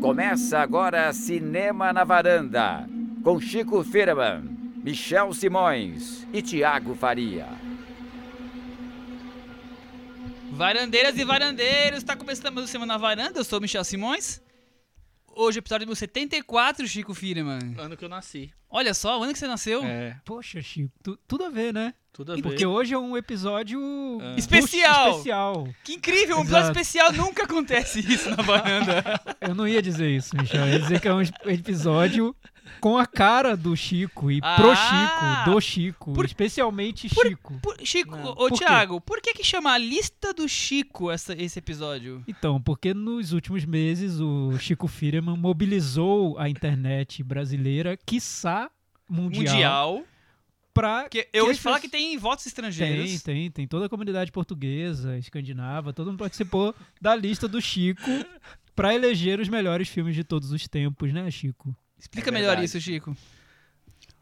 Começa agora Cinema na Varanda, com Chico Firman, Michel Simões e Tiago Faria. Varandeiras e varandeiros, está começando mais o Semana na Varanda, eu sou o Michel Simões. Hoje, episódio número 74, Chico Firman. Ano que eu nasci. Olha só, o ano que você nasceu. É, Poxa, Chico, tu- tudo a ver, né? tudo a ver. Porque hoje é um episódio Ah. Especial. especial. Que incrível, um episódio Exato. especial, nunca acontece isso na varanda. Eu não ia dizer isso, Michel. Eu ia dizer que é um episódio com a cara do Chico e pro Ah! Chico, do Chico, Por- especialmente Chico. Por- Chico, Não, ô por? Thiago, por que que chama a lista do Chico essa- esse episódio? Então, porque nos últimos meses o Chico Firman mobilizou a internet brasileira, quiçá mundial, Mundial. pra Porque eu ouvi falar que tem votos estrangeiros. Tem, tem, tem toda a comunidade portuguesa, escandinava, todo mundo participou da lista do Chico pra eleger os melhores filmes de todos os tempos, né, Chico? Explica É melhor isso, Chico.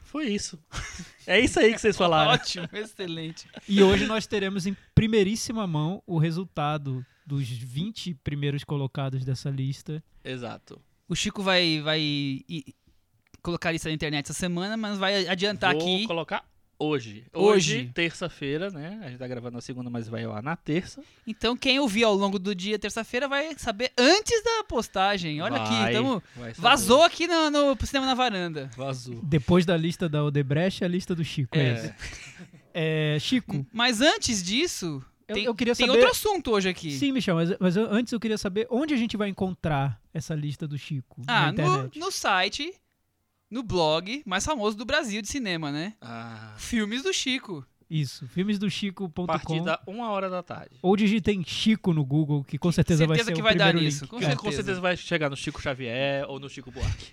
Foi isso. É isso aí que vocês falaram. Ótimo, excelente. E hoje nós teremos em primeiríssima mão o resultado dos 20 primeiros colocados dessa lista. Exato. O Chico vai, vai colocar isso na internet essa semana, mas vai adiantar Vou aqui. colocar hoje. Hoje. Hoje, terça-feira, né? A gente tá gravando na segunda, mas vai lá na terça. Então, quem ouvir ao longo do dia, terça-feira, vai saber antes da postagem. Olha aqui, Vai, tamo, vai saber. vazou aqui no, no cinema na varanda. Vazou. Depois da lista da Odebrecht, a lista do Chico. É, É. essa. É, Chico, Mas antes disso, eu, tem, eu queria tem saber... outro assunto hoje aqui. Sim, Michel, mas, mas eu- antes eu queria saber onde a gente vai encontrar essa lista do Chico ah, na no, internet. no site, no blog mais famoso do Brasil de cinema, né? Ah, Filmes do Chico. Isso, a filmesdochico.com partir da uma hora da tarde. ou digitem Chico no Google, que com certeza, vai certeza ser que o vai dar primeiro nisso, link. com certeza. com certeza vai chegar no Chico Xavier ou no Chico Buarque.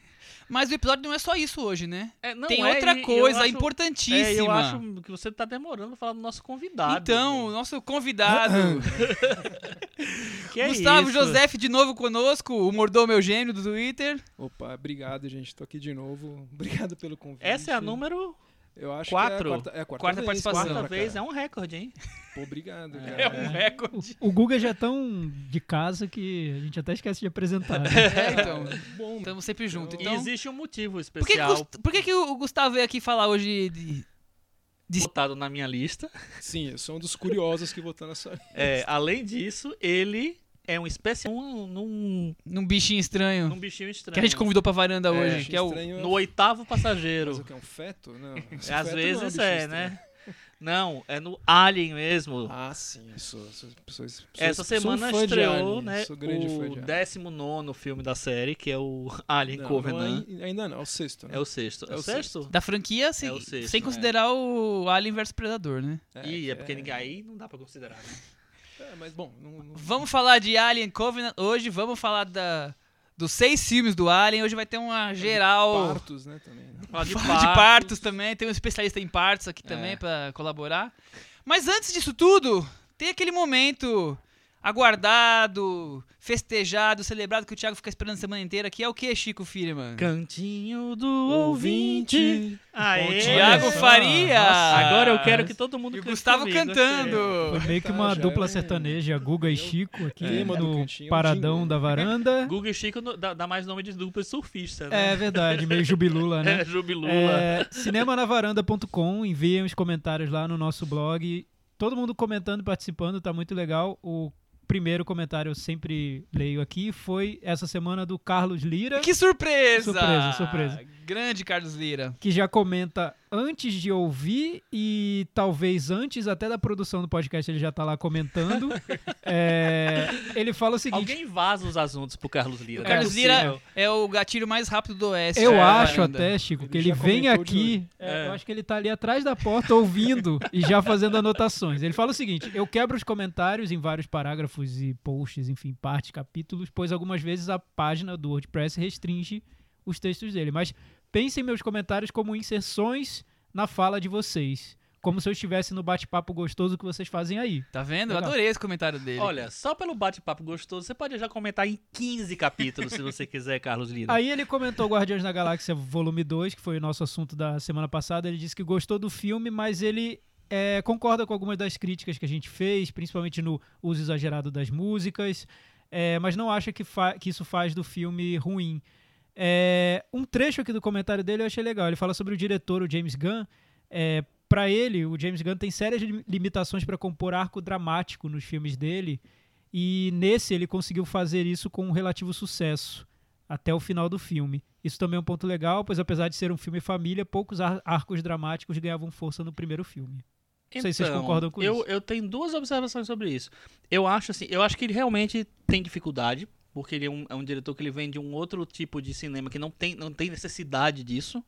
Mas o episódio não é só isso hoje, né? É, não Tem é, outra eu coisa acho- importantíssima. É, eu acho que você tá demorando pra falar do nosso convidado. Então, o nosso convidado, que é Gustavo isso? Joseph, de novo conosco, o mordomo Eugênio do Twitter. Opa, obrigado, gente. Tô aqui de novo. Obrigado pelo convite. Essa é a número Eu acho quatro. que é a quarta, é a quarta, Quarta vez, participação. quarta vez, é um recorde, hein? Pô, obrigado, É. cara. É um recorde. O Guga já é tão de casa que a gente até esquece de apresentar. né? É, então, Bom, estamos sempre juntos. E Então, existe um motivo por que, especial por que que o Gustavo veio aqui falar hoje de... botado na minha lista. sim, eu sou um dos curiosos que votou nessa. É, além disso, ele é um especial num, num, num bichinho estranho num bichinho estranho. que a gente convidou pra varanda É, hoje, que é o... estranho, No oitavo Mas passageiro. o que é um feto? Não. esse Às feto não vezes bicho é, estranho. né? Não, é no Alien mesmo. Ah, sim, sou, sou, sou, sou Essa sou um semana de estreou, né? Sou grande O de Alien. 19 filme da série, que é o Alien Não, Covenant. não é- ainda não, é o sexto. Né? É o sexto. É, É o o sexto? Da franquia, sem, É o sexto, sem é. considerar o Alien vs Predador, né? Ih, que é porque ninguém aí não dá pra considerar, né? É, mas bom, não, não- Vamos falar de Alien Covenant hoje, vamos falar da, dos seis filmes do Alien. Hoje vai ter uma geral partos, né, também. Né? Fala de, Fala de partos também, tem um especialista em partos aqui também É. pra colaborar. Mas antes disso tudo, tem aquele momento aguardado, festejado, celebrado que o Thiago fica esperando a semana inteira, que é o que, Chico Firman? Cantinho do ouvinte. Aê! Thiago Olha só, Faria! nossa. Agora eu quero que todo mundo E o cante Gustavo comigo, cantando! Foi meio que uma Tá, dupla é sertaneja, Guga e Chico, aqui do no paradão da varanda. Google e Chico dá, dá mais nome de dupla surfista, né? É verdade, meio jubilula, né? É, Jubilula. É, cinemanavaranda.com, enviem os comentários lá no nosso blog. Todo mundo comentando e participando, tá muito legal. O primeiro comentário eu sempre leio aqui foi essa semana do Carlos Lira, Que surpresa! Surpresa, surpresa. Grande Carlos Lira. que já comenta antes de ouvir e talvez antes até da produção do podcast ele já tá lá comentando. É, ele fala o seguinte: Alguém vaza os assuntos pro Carlos Lira. O não é Carlos Lira é o gatilho mais rápido do Oeste. Eu é, acho varanda. até, Chico, que Ele ele já vem aqui. é, É. Eu acho que ele tá ali atrás da porta ouvindo e já fazendo anotações. Ele fala o seguinte: eu quebro os comentários em vários parágrafos e posts, enfim, partes, capítulos, pois algumas vezes a página do WordPress restringe os textos dele. Mas pensem meus comentários como inserções na fala de vocês. Como se eu estivesse no bate-papo gostoso que vocês fazem aí. Tá vendo? Eu Legal. adorei esse comentário dele. Olha, só pelo bate-papo gostoso, você pode já comentar em 15 capítulos, se você quiser, Carlos Lira. Aí ele comentou Guardiões da Galáxia Volume 2, que foi o nosso assunto da semana passada. Ele disse que gostou do filme, mas ele é, concorda com algumas das críticas que a gente fez, principalmente no uso exagerado das músicas. é, mas não acha que, fa- que isso faz do filme ruim. É, um trecho aqui do comentário dele eu achei legal. Ele fala sobre o diretor, o James Gunn. É, para ele, o James Gunn tem sérias lim- limitações para compor arco dramático nos filmes dele. E nesse ele conseguiu fazer isso com um relativo sucesso até o final do filme. Isso também é um ponto legal, pois apesar de ser um filme família, poucos ar- arcos dramáticos ganhavam força no primeiro filme. Não sei se vocês concordam com eu, isso. Eu tenho duas observações sobre isso. Eu acho assim, eu acho que ele realmente tem dificuldade, porque ele é um, é um diretor que ele vem de um outro tipo de cinema que não tem, não tem necessidade disso.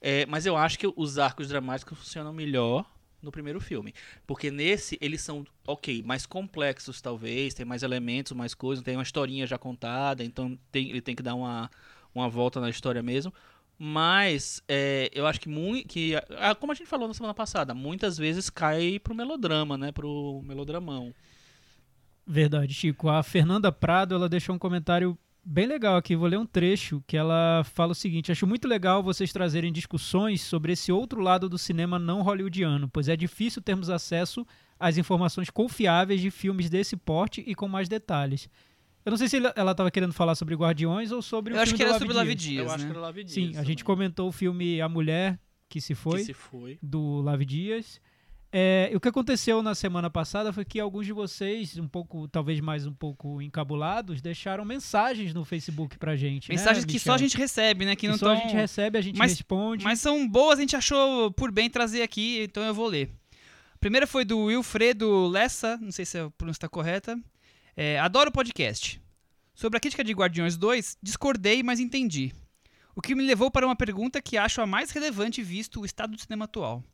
É, mas eu acho que os arcos dramáticos funcionam melhor no primeiro filme. Porque nesse, eles são, ok, mais complexos talvez, tem mais elementos, mais coisas, tem uma historinha já contada, então tem- ele tem que dar uma, uma volta na história mesmo. Mas é, eu acho que, mui- que ah, como a gente falou na semana passada, muitas vezes cai pro melodrama, né? Pro melodramão. Verdade, Chico. A Fernanda Prado, ela deixou um comentário bem legal aqui. Vou ler um trecho que ela fala o seguinte: Acho muito legal vocês trazerem discussões sobre esse outro lado do cinema não hollywoodiano, pois é difícil termos acesso às informações confiáveis de filmes desse porte e com mais detalhes. Eu não sei se ela estava querendo falar sobre Guardiões ou sobre o Eu acho filme que era sobre Lavi Dias. Dias, eu acho né? que era Lave Dias. Sim, a gente também, comentou o filme A Mulher que se foi Que se foi. do Lavi Dias. É, o que aconteceu na semana passada foi que alguns de vocês, um pouco, talvez mais um pouco encabulados, deixaram mensagens no Facebook pra gente. né, Mensagens que só a gente recebe, né? Que, Que não só tão... a gente recebe, a gente Mas- responde. Mas são boas, a gente achou por bem trazer aqui, então eu vou ler. A primeira foi do Wilfredo Lessa, não sei se a pronúncia está correta. É, adoro o podcast. Sobre a crítica de Guardiões 2, discordei, mas entendi. O que me levou para uma pergunta que acho a mais relevante visto o estado do cinema atual.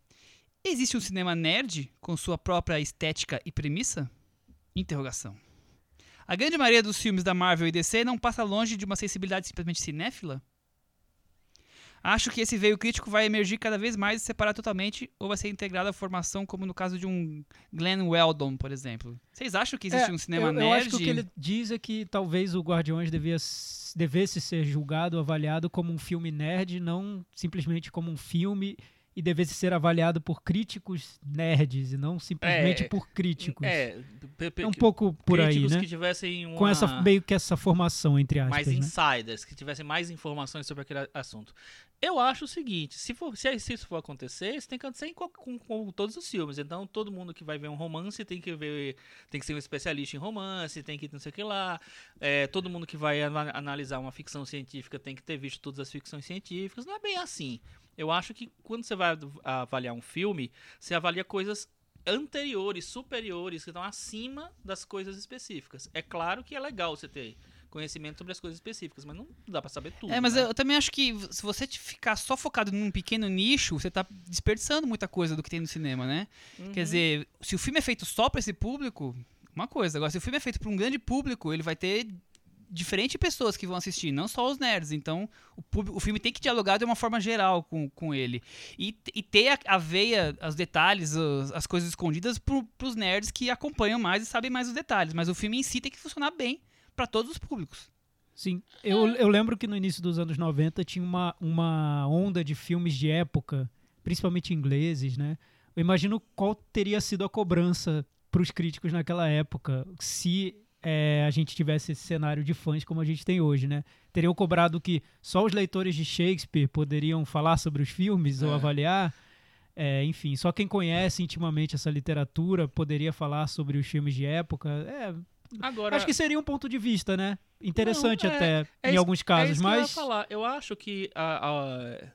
Existe um cinema nerd com sua própria estética e premissa? Interrogação. A grande maioria dos filmes da Marvel e DC não passa longe de uma sensibilidade simplesmente cinéfila? Acho que esse veio crítico vai emergir cada vez mais e separar totalmente ou vai ser integrado à formação, como no caso de um Glenn Weldon, por exemplo. Vocês acham que existe É, um cinema eu, nerd? eu acho que o que ele diz é que talvez o Guardiões devia, devesse ser julgado, avaliado como um filme nerd, não simplesmente como um filme, e devesse ser avaliado por críticos nerds, e não simplesmente É, por críticos. É, É um pouco por aí, né? que tivessem uma... Com essa, meio que essa formação, entre aspas. mais né? insiders, que tivessem mais informações sobre aquele assunto. Eu acho o seguinte, se, for, se, se isso for acontecer, isso tem que acontecer qual- com, com todos os filmes. Então, todo mundo que vai ver um romance tem que ver, tem que ser um especialista em romance, tem que não sei o que lá. É, todo mundo que vai ana- analisar uma ficção científica tem que ter visto todas as ficções científicas. Não é bem assim. Eu acho que quando você vai av- avaliar um filme, você avalia coisas anteriores, superiores, que estão acima das coisas específicas. É claro que é legal você ter conhecimento sobre as coisas específicas, mas não dá pra saber tudo. É, mas né? eu também acho que se você ficar só focado num pequeno nicho, você tá desperdiçando muita coisa do que tem no cinema, né? Uhum. Quer dizer, se o filme é feito só pra esse público, uma coisa. Agora, se o filme é feito pra um grande público, ele vai ter diferentes pessoas que vão assistir, não só os nerds. Então, o, público, o filme tem que dialogar de uma forma geral com, com ele. E, e ter a, a veia, os detalhes, os- as coisas escondidas pro, pros nerds que acompanham mais e sabem mais os detalhes. Mas o filme em si tem que funcionar bem pra todos os públicos. Sim, eu, eu lembro que no início dos anos 90 tinha uma, uma onda de filmes de época, principalmente ingleses, né? Eu imagino qual teria sido a cobrança para os críticos naquela época se é, a gente tivesse esse cenário de fãs como a gente tem hoje, né? Teriam cobrado que só os leitores de Shakespeare poderiam falar sobre os filmes ou É. avaliar. É, enfim, só quem conhece intimamente essa literatura poderia falar sobre os filmes de época. É, Agora, Acho que seria um ponto de vista, né? Interessante Não, é- até, é em alguns é casos, que eu mas. falar. Eu acho que a, a-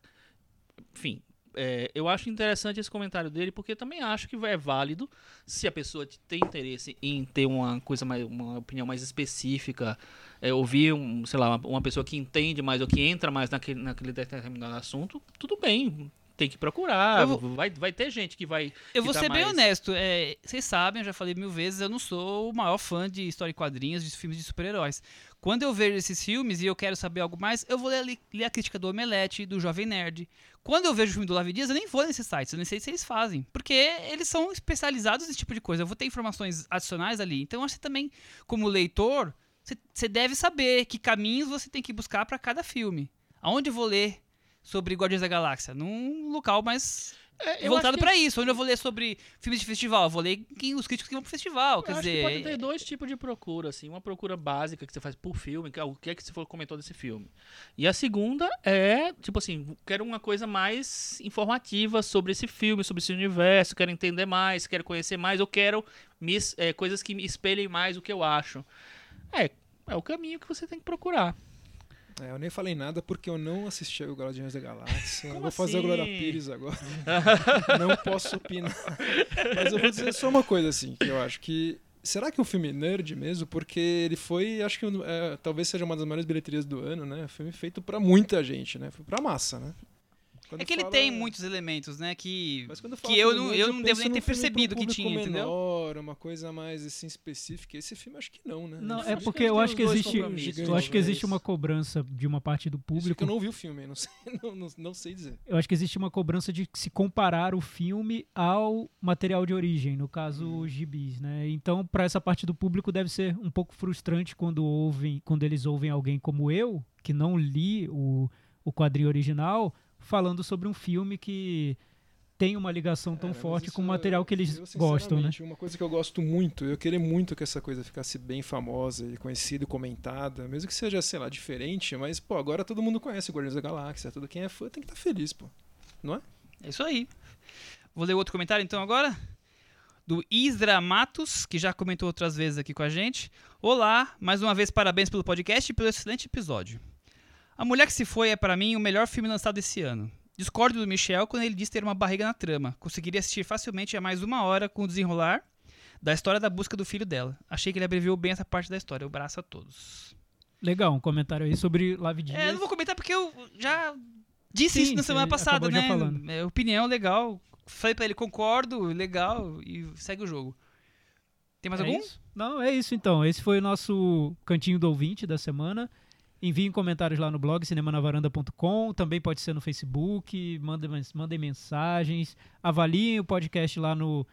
enfim, é, eu acho interessante esse comentário dele porque também acho que é válido se a pessoa tem interesse em ter uma coisa mais, uma opinião mais específica, é, ouvir um, sei lá, uma, uma pessoa que entende mais ou que entra mais naquele, naquele determinado assunto, tudo bem. Tem que procurar. Vou- Vai, vai ter gente que vai. Eu que vou tá ser bem mais- honesto. é, vocês sabem, eu já falei mil vezes, eu não sou o maior fã de história e quadrinhos, de filmes de super-heróis. Quando eu vejo esses filmes e eu quero saber algo mais, eu vou ler, ler a crítica do Omelete, do Jovem Nerd. Quando eu vejo o filme do Lavi Dias, eu nem vou nesses sites, eu nem sei se eles fazem. Porque eles são especializados nesse tipo de coisa. Eu vou ter informações adicionais ali. Então, acho que também, como leitor, você- você deve saber que caminhos você tem que buscar para cada filme. Aonde eu vou ler sobre Guardiões da Galáxia? Num local mais É, voltado pra isso. Onde eu vou ler sobre filmes de festival? Eu vou ler quem, os críticos que vão pro festival. Eu Quer acho que dizer, pode ter dois tipos de procura, assim. Uma procura básica que você faz por filme, que é o que é que você comentou desse filme. E a segunda é, tipo assim, quero uma coisa mais informativa sobre esse filme, sobre esse universo, quero entender mais, quero conhecer mais, eu quero me é, coisas que me espelhem mais o que eu acho. É, é o caminho que você tem que procurar. É, eu nem falei nada porque eu não assisti o Guardiões da Galáxia. eu Como vou fazer a Glória assim? Pires agora. não posso opinar. Mas eu vou dizer só uma coisa, assim, que eu acho que. Será que é um filme nerd mesmo? Porque ele foi, acho que é, talvez seja uma das maiores bilheterias do ano, né? Filme feito pra muita gente, né? Foi pra massa, né? Quando É que ele fala- tem muitos elementos, né? Que, Mas quando fala que eu não, eu não devo nem ter percebido que tinha, entendeu? menor, uma coisa mais assim específica. Esse filme acho que não, né? Não, Ele é porque que eu acho que existe, eu acho que existe uma cobrança de uma parte do Isso que público. eu não vi o filme, não sei, não, não, não sei dizer. Eu acho que existe uma cobrança de se comparar o filme ao material de origem, no caso Hum. os gibis, né? Então, para essa parte do público deve ser um pouco frustrante quando ouvem, quando eles ouvem alguém como eu, que não li o, o quadrinho original, falando sobre um filme que tem uma ligação tão mas forte com o material que eles eu, gostam, né? Uma coisa que eu gosto muito, eu queria muito que essa coisa ficasse bem famosa e conhecida e comentada, mesmo que seja, sei lá, diferente, mas, pô, agora todo mundo conhece o Guardiões da Galáxia, todo quem é fã tem que estar feliz, pô. É isso aí. Vou ler outro comentário então agora. Do Isra Matos, que já comentou outras vezes aqui com a gente. Olá, mais uma vez parabéns pelo podcast e pelo excelente episódio. A Mulher que se foi é para mim o melhor filme lançado esse ano. Discordo do Michel quando ele diz ter uma barriga na trama. Conseguiria assistir facilmente a mais uma hora com o desenrolar da história da busca do filho dela. Achei que ele abreviou bem essa parte da história. Um abraço a todos. Legal, um comentário aí sobre Live Dias. É, eu não vou comentar porque eu já disse Sim, isso na semana passada, né? É, opinião legal. Falei pra ele, concordo, legal, e segue o jogo. Tem mais É algum? isso? Não, é isso então. Esse foi o nosso cantinho do ouvinte da semana. Enviem comentários lá no blog cinemanavaranda.com, também pode ser no Facebook, mandem, mandem mensagens, avaliem o podcast lá no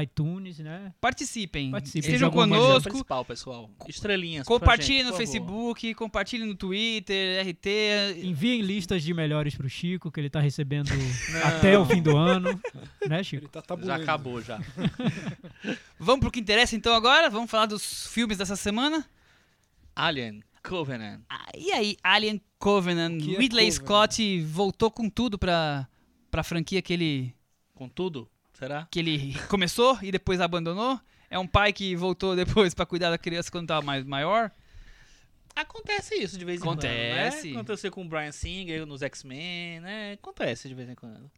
iTunes, né? Participem. Participem Estejam o conosco. principal, pessoal. Estrelinhas. Compartilhem no. Facebook, compartilhem no Twitter, RT. Enviem listas de melhores pro Chico, que ele tá recebendo até o fim do ano, né, Ele Chico? tá Já tabulando. acabou, já. Vamos pro que interessa então agora? Vamos falar dos filmes dessa semana? Alien Covenant. Ah, e aí, Alien Covenant. Que é Ridley Covenant? Scott voltou com tudo pra, pra franquia que ele, Com tudo? Será? que ele começou e depois abandonou. É um pai que voltou depois pra cuidar da criança quando tava mais maior. Acontece isso de vez em Acontece. quando, né? Aconteceu com o Brian Singer nos X-Men, né? Acontece de vez em quando.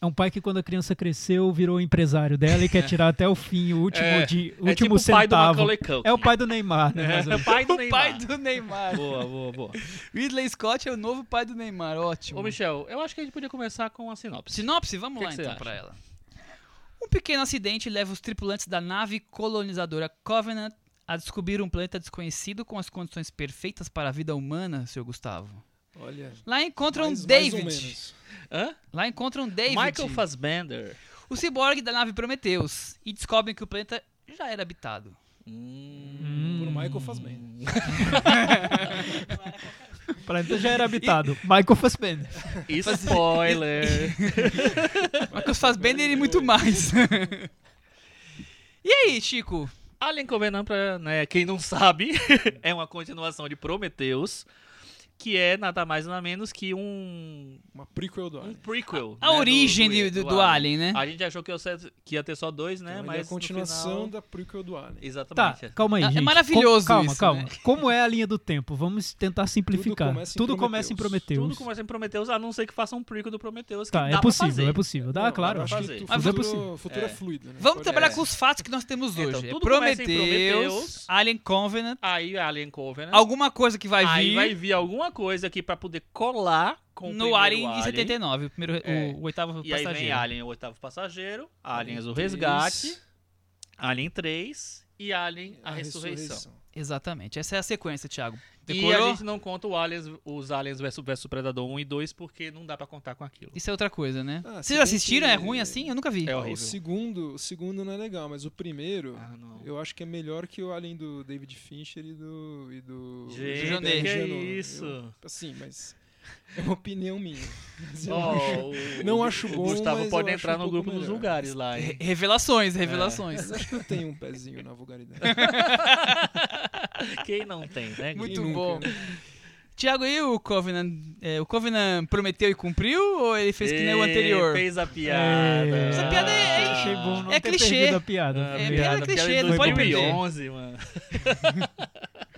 É um pai que quando a criança cresceu virou empresário dela e quer tirar até o fim, o último, É, de, é último tipo o pai do centavo. É o pai do Neymar, né? É, menos. o pai do O Neymar. pai do Neymar. Boa, boa, boa. Ridley Scott é o novo pai do Neymar, ótimo. Ô, Michel, eu acho que a gente podia começar com a sinopse. Sinopse, vamos Que lá que então pra ela. Um pequeno acidente leva os tripulantes da nave colonizadora Covenant a descobrir um planeta desconhecido com as condições perfeitas para a vida humana, Sr. Gustavo. Olha, Lá encontram mais, mais ou David. menos. Hã? Lá encontram David, Michael Fassbender. o ciborgue da nave Prometheus, e descobrem que o planeta já era habitado. Hum. Por Michael Fassbender. O planeta já era habitado. Michael Fassbender. Spoiler. Michael Fassbender e muito mais. e aí, Chico? Alien Covenant, pra né, quem não sabe, é uma continuação de Prometheus, que é nada mais nada menos que um, Uma prequel do um Alien. prequel. A né, do- origem do, do, do, Alien, né? A gente achou que ia, ser- que ia ter só dois, né? Então, mas é a continuação final... da prequel do Alien. Tá, Exatamente. calma aí, É- é gente. maravilhoso calma, isso, calma. né? Como é a linha do tempo? Vamos tentar simplificar. começa em Tudo começa em Prometheus. Tudo começa em Prometheus, a não ser que faça um prequel do Prometheus. que Tá, é possível, fazer. é possível. Dá, Não, claro. acho que fazer. Mas futuro, é possível. o futuro é, É. fluido, né? Vamos Pode- trabalhar é. com os fatos que nós temos hoje. Então, É tudo começa em Prometheus. Alien Covenant, Aí Alien Covenant. alguma coisa que vai aí vir vai vir alguma coisa aqui pra poder colar com o no primeiro Alien de Alien. 79, o, primeiro, É. o, o oitavo E aí passageiro. vem Alien, o oitavo passageiro, Aliens, o três, resgate, Alien 3 e Alien, a, ressurreição. Exatamente, essa é a sequência, Thiago. E Decorou? a gente não conta o aliens, os Aliens vs vs Predador 1 e 2 porque não dá pra contar com aquilo. Isso é outra coisa, né? Ah, se Vocês assistiram? que- É ruim assim? Eu nunca vi. É horrível. O segundo, o segundo não é legal, mas o primeiro Ah, não. eu acho que é melhor que o Alien do David Fincher e do e do Gente, Jeunet. que é isso? Eu- assim, mas É uma opinião minha. Mas eu Ó, acho- o- não o- acho o bom, Gustavo mas pode eu entrar um no pouco grupo dos melhor. lugares lá, Re- hein? Revelações, revelações. Mas acho que eu tenho um pezinho na vulgaridade. Quem não tem, né? Muito Quem nunca, bom. né? Tiago, e o Covenant? É, o Covenant prometeu e cumpriu ou ele fez que nem o anterior? Fez a piada. Essa piada é- é- Achei bom não é ter clichê. a piada. Ah, É, piada, piada clichê, piada de não pode 2011, mano.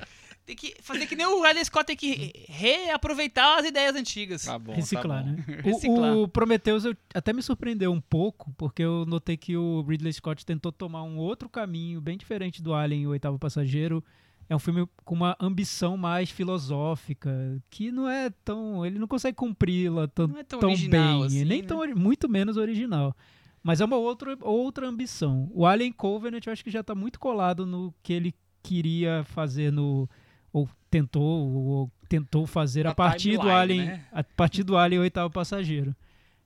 Tem que fazer que nem o Ridley Scott tem que reaproveitar as ideias antigas. Tá bom, Reciclar, tá bom. né? Reciclar. O, o Prometheus eu- até me surpreendeu um pouco, porque eu notei que o Ridley Scott tentou tomar um outro caminho, bem diferente do Alien e o Oitavo Passageiro. É um filme com uma ambição mais filosófica, que não é tão. Ele não consegue cumpri-la tão, é tão tão original bem, assim, nem né? tão, muito menos original. Mas é uma outra, outra ambição. O Alien Covenant eu acho que já está muito colado no que ele queria fazer no. Ou tentou, ou tentou fazer Na a partir do Alien. né? A partir do Alien Oitavo Passageiro.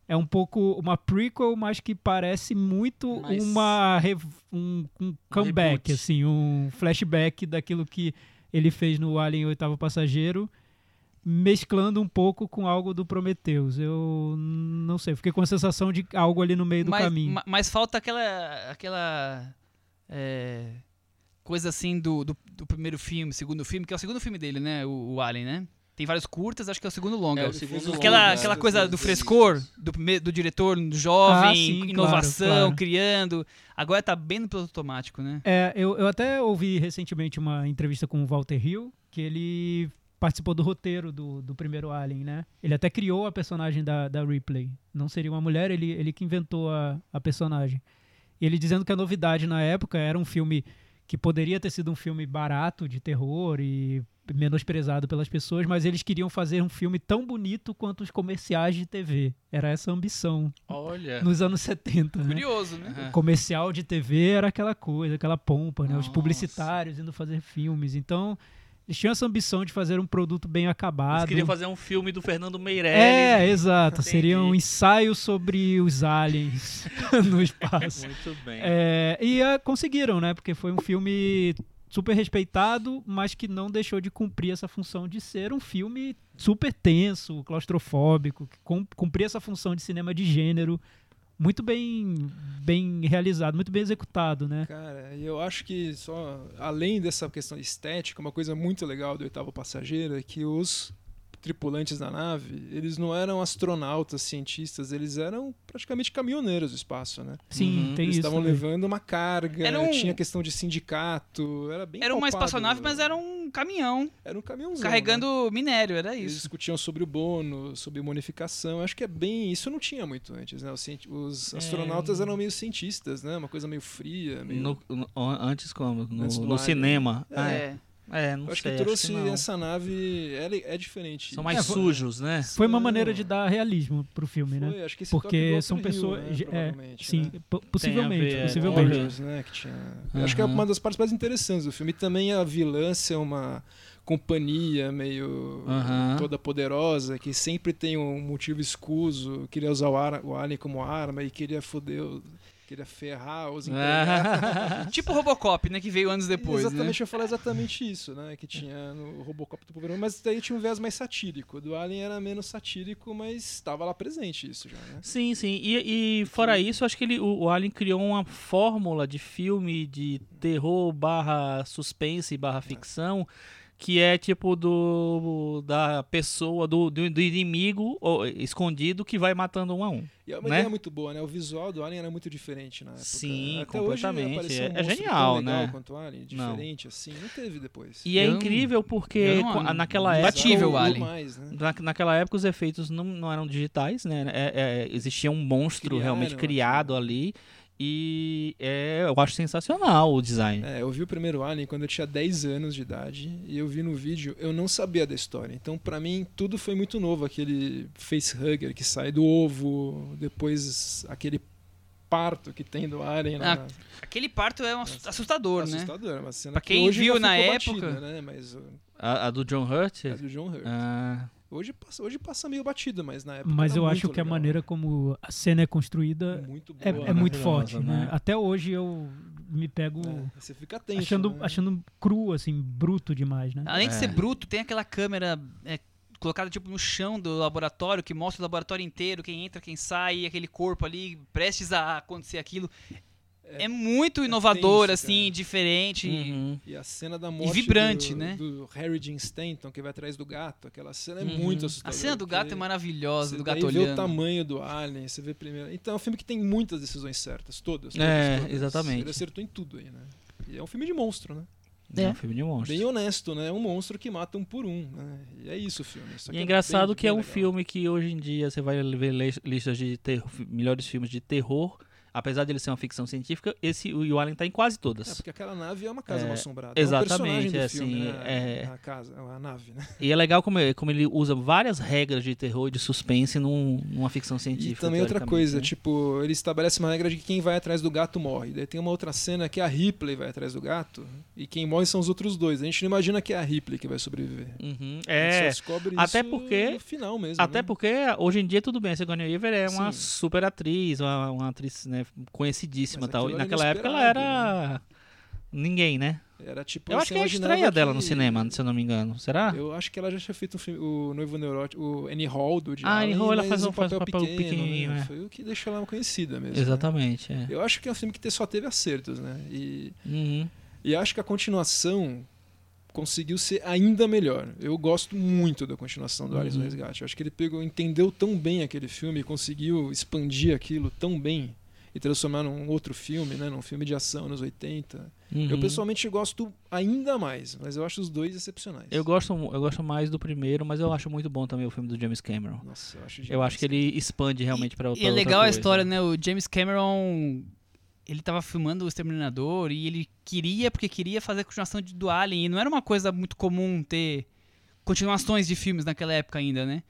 É um pouco uma prequel, mas que parece muito Mas- uma um, um comeback, reboot. assim, um flashback daquilo que ele fez no Alien Oitavo Passageiro, mesclando um pouco com algo do Prometheus. Eu não sei, fiquei com a sensação de algo ali no meio do mas, caminho. ma- mas falta aquela. aquela. é, coisa assim do, do, do primeiro filme, segundo filme, que é o segundo filme dele, né? O, o Alien, né? Tem vários curtas, acho que é o segundo longa. É, o segundo Aquela, longas, aquela né, coisa do frescor do, primeiro, do diretor jovem, Ah, sim, inovação, claro, claro. criando. Agora tá bem no piloto automático, né? É, eu, eu até ouvi recentemente uma entrevista com o Walter Hill, que ele participou do roteiro do, do primeiro Alien, né? Ele até criou a personagem da, da Ripley. Não seria uma mulher, ele, ele que inventou a, a personagem. Ele dizendo que a novidade na época era um filme que poderia ter sido um filme barato de terror e menosprezado pelas pessoas, mas eles queriam fazer um filme tão bonito quanto os comerciais de TV. Era essa a ambição Olha. nos anos 70, né? Curioso, né? Aham. comercial de TV era aquela coisa, aquela pompa, né? Os Nossa. publicitários indo fazer filmes. Então, eles tinham essa ambição de fazer um produto bem Eles acabado. queriam fazer um filme do Fernando Meirelles. É, exato. Entendi. Seria um ensaio sobre os aliens no espaço. Muito bem. É, e ah, conseguiram, né? Porque foi um filme super respeitado, mas que não deixou de cumprir essa função de ser um filme super tenso, claustrofóbico, que cumpria essa função de cinema de gênero muito bem, bem realizado, muito bem executado, né? Cara, eu acho que só além dessa questão estética, uma coisa muito legal do oitavo passageiro é que os tripulantes da nave, eles não eram astronautas, cientistas, eles eram praticamente caminhoneiros do espaço, né? Sim, Uhum. tem eles isso. estavam também. levando uma carga, Era um- tinha questão de sindicato, era bem Era uma espaçonave, mas era um caminhão era um caminhãozão, carregando né? minério, era Eles isso. discutiam sobre o bônus, sobre bonificação. Acho que é bem. Isso não tinha muito antes, né? Os, os É. astronautas eram meio cientistas, né? Uma coisa meio fria. Meio... No- no- antes como? No, Antes no Alien. cinema. É. Ah, É. é, não Eu acho sei. que trouxe não. essa nave. Ela é diferente. São mais É, sujos, né? Foi uma maneira de dar realismo pro filme, né? Foi, acho que Porque são pessoas. né, é, sim, né? po- possivelmente. ver, é. possivelmente. Né? Que tinha... Eu Acho que é uma das partes mais interessantes do filme. E também a vilã ser uma companhia meio Aham. toda poderosa, que sempre tem um motivo escuso, queria usar o, ar, o Alien como arma e queria foder, o- queria ferrar os empregados. Tipo Robocop, né? Que veio anos depois, exatamente, né? eu falar exatamente isso, né? Que tinha no Robocop do Poverão, mas daí tinha um viés mais satírico. O do Alien era menos satírico, mas estava lá presente isso já, né? Sim, sim. E, e fora isso, acho que ele, o, o Alien criou uma fórmula de filme de terror barra suspense barra ficção que é tipo do da pessoa, do, do, do inimigo ó, escondido que vai matando um a um. E é uma Né? ideia muito boa, né? O visual do Alien era muito diferente na época. Sim, Até hoje completamente. apareceu um É- é genial, né? quanto o Alien, Não. diferente assim, não teve depois. E é Eu não- incrível porque não- naquela não época o Alien. Mais, né? Na, naquela época os efeitos não, não eram digitais, né? É- é, existia um monstro Criaram realmente criado aquilo. ali. E é, eu acho sensacional o design. É, eu vi o primeiro Alien quando eu tinha 10 anos de idade e eu vi no vídeo, eu não sabia da história. Então, pra mim, tudo foi muito novo. Aquele facehugger que sai do ovo, depois aquele parto que tem do Alien. Ah, na- Aquele parto é um assu- assustador, né? assustador, uma cena Pra que quem hoje viu na época- batida, né? Mas uh, A, a do John Hurt? é do John Hurt. Ah, Hoje, passa, hoje passa meio batido, mas na época Mas eu acho que a legal. maneira como a cena é construída muito é, boa, é né? muito forte, né? né? Até hoje eu me pego É, você fica tenso, achando, né? achando cru, assim, bruto demais, né? Além de É. ser bruto, tem aquela câmera é, colocada tipo no chão do laboratório, que mostra o laboratório inteiro, quem entra, quem sai, aquele corpo ali prestes a acontecer aquilo. É, muito inovador, tenso, assim, diferente. Uhum. E a cena da morte vibrante, do, né? do Harry Dean Stanton, que vai atrás do gato, aquela cena é Uhum. muito A assustadora. cena do gato é maravilhosa, você do gato vê o olhando. tamanho do alien, você vê primeiro. Então é um filme que tem muitas decisões certas, todas. todas, É, todas. exatamente. Ele acertou em tudo aí, né? E é um filme de monstro, né? É um filme de monstro. Bem honesto, né? É um monstro que mata um por um, né? E é isso o filme. Só E é que engraçado bem- que é bem um legal. filme que hoje em dia você vai ver lis- listas de terror, melhores filmes de terror. Apesar de ele ser uma ficção científica, esse o e o Alien tá em quase É, todas. porque aquela nave é uma casa É, mal assombrada. exatamente, é um é filme, assim, né? é- A casa, a nave, né? E é legal como, é- como ele usa várias regras de terror e de suspense num- numa ficção E científica. também outra coisa, né? tipo, ele estabelece uma regra de que quem vai atrás do gato morre. Daí tem uma outra cena que a Ripley vai atrás do gato e quem morre são os outros dois. A gente não imagina que é a Ripley que vai sobreviver. Uhum, A gente só É. descobre até isso porque- no final mesmo. Até né? porque hoje em dia tudo bem, a Sigourney Weaver é uma Sim. super atriz, uma, uma atriz né, conhecidíssima tal. E naquela época ela era ninguém, né? Era tipo. Eu acho que é a estreia dela no que- cinema, se eu não me engano. Será? Eu acho que ela já tinha feito um filme, o Noivo Neurótico, o Annie Hall do Woody Ah, Annie Allen, Hall, ela faz um- um faz um papel, papel pequeno, pequenininho, né? é. Foi o que deixou ela conhecida mesmo. né? Exatamente, é. Eu acho que é um filme que só teve acertos, né? E, Uhum. e acho que a continuação conseguiu ser ainda melhor. Eu gosto muito da continuação do Alice no Uhum. Resgate. Eu acho que ele pegou, entendeu tão bem aquele filme e conseguiu expandir aquilo tão bem e transformar num outro filme, né? Num filme de ação nos 80. Eu Uhum. pessoalmente gosto ainda mais, mas eu acho os dois excepcionais. Eu gosto, eu gosto mais do primeiro, mas eu acho muito bom também o filme do James Cameron. Nossa, eu acho Eu acho que ele expande realmente pra E outra é outra legal a história, né? O James Cameron, ele tava filmando o Exterminador e ele queria, porque queria fazer a continuação de, do Alien. E não era uma coisa muito comum ter continuações de filmes naquela época ainda, né?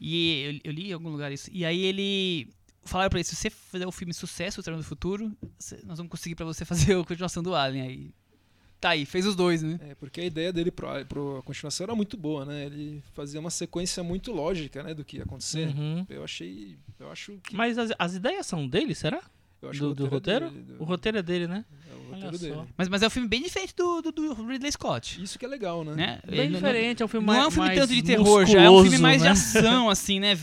E eu, eu li em algum lugar isso. E aí ele... Falaram pra ele, se você fizer o filme sucesso, o Terno do Futuro, nós vamos conseguir pra você fazer a continuação do Alien. Aí... Tá aí, fez os dois, né? É, porque a ideia dele pro, pro continuação era muito boa, né? Ele fazia uma sequência muito lógica, né, do que ia acontecer. Uhum. Eu achei, eu acho que Mas as, as ideias são dele, será? eu acho Do, que do roteiro? é dele, do- O roteiro é dele, né? é o roteiro dele. Mas, mas é um filme bem diferente do, do, do Ridley Scott. Isso que é legal, né? Né? Bem Ele não- diferente, é um filme Não mais é um filme tanto de terror, já é um filme mais de né? ação, assim, né?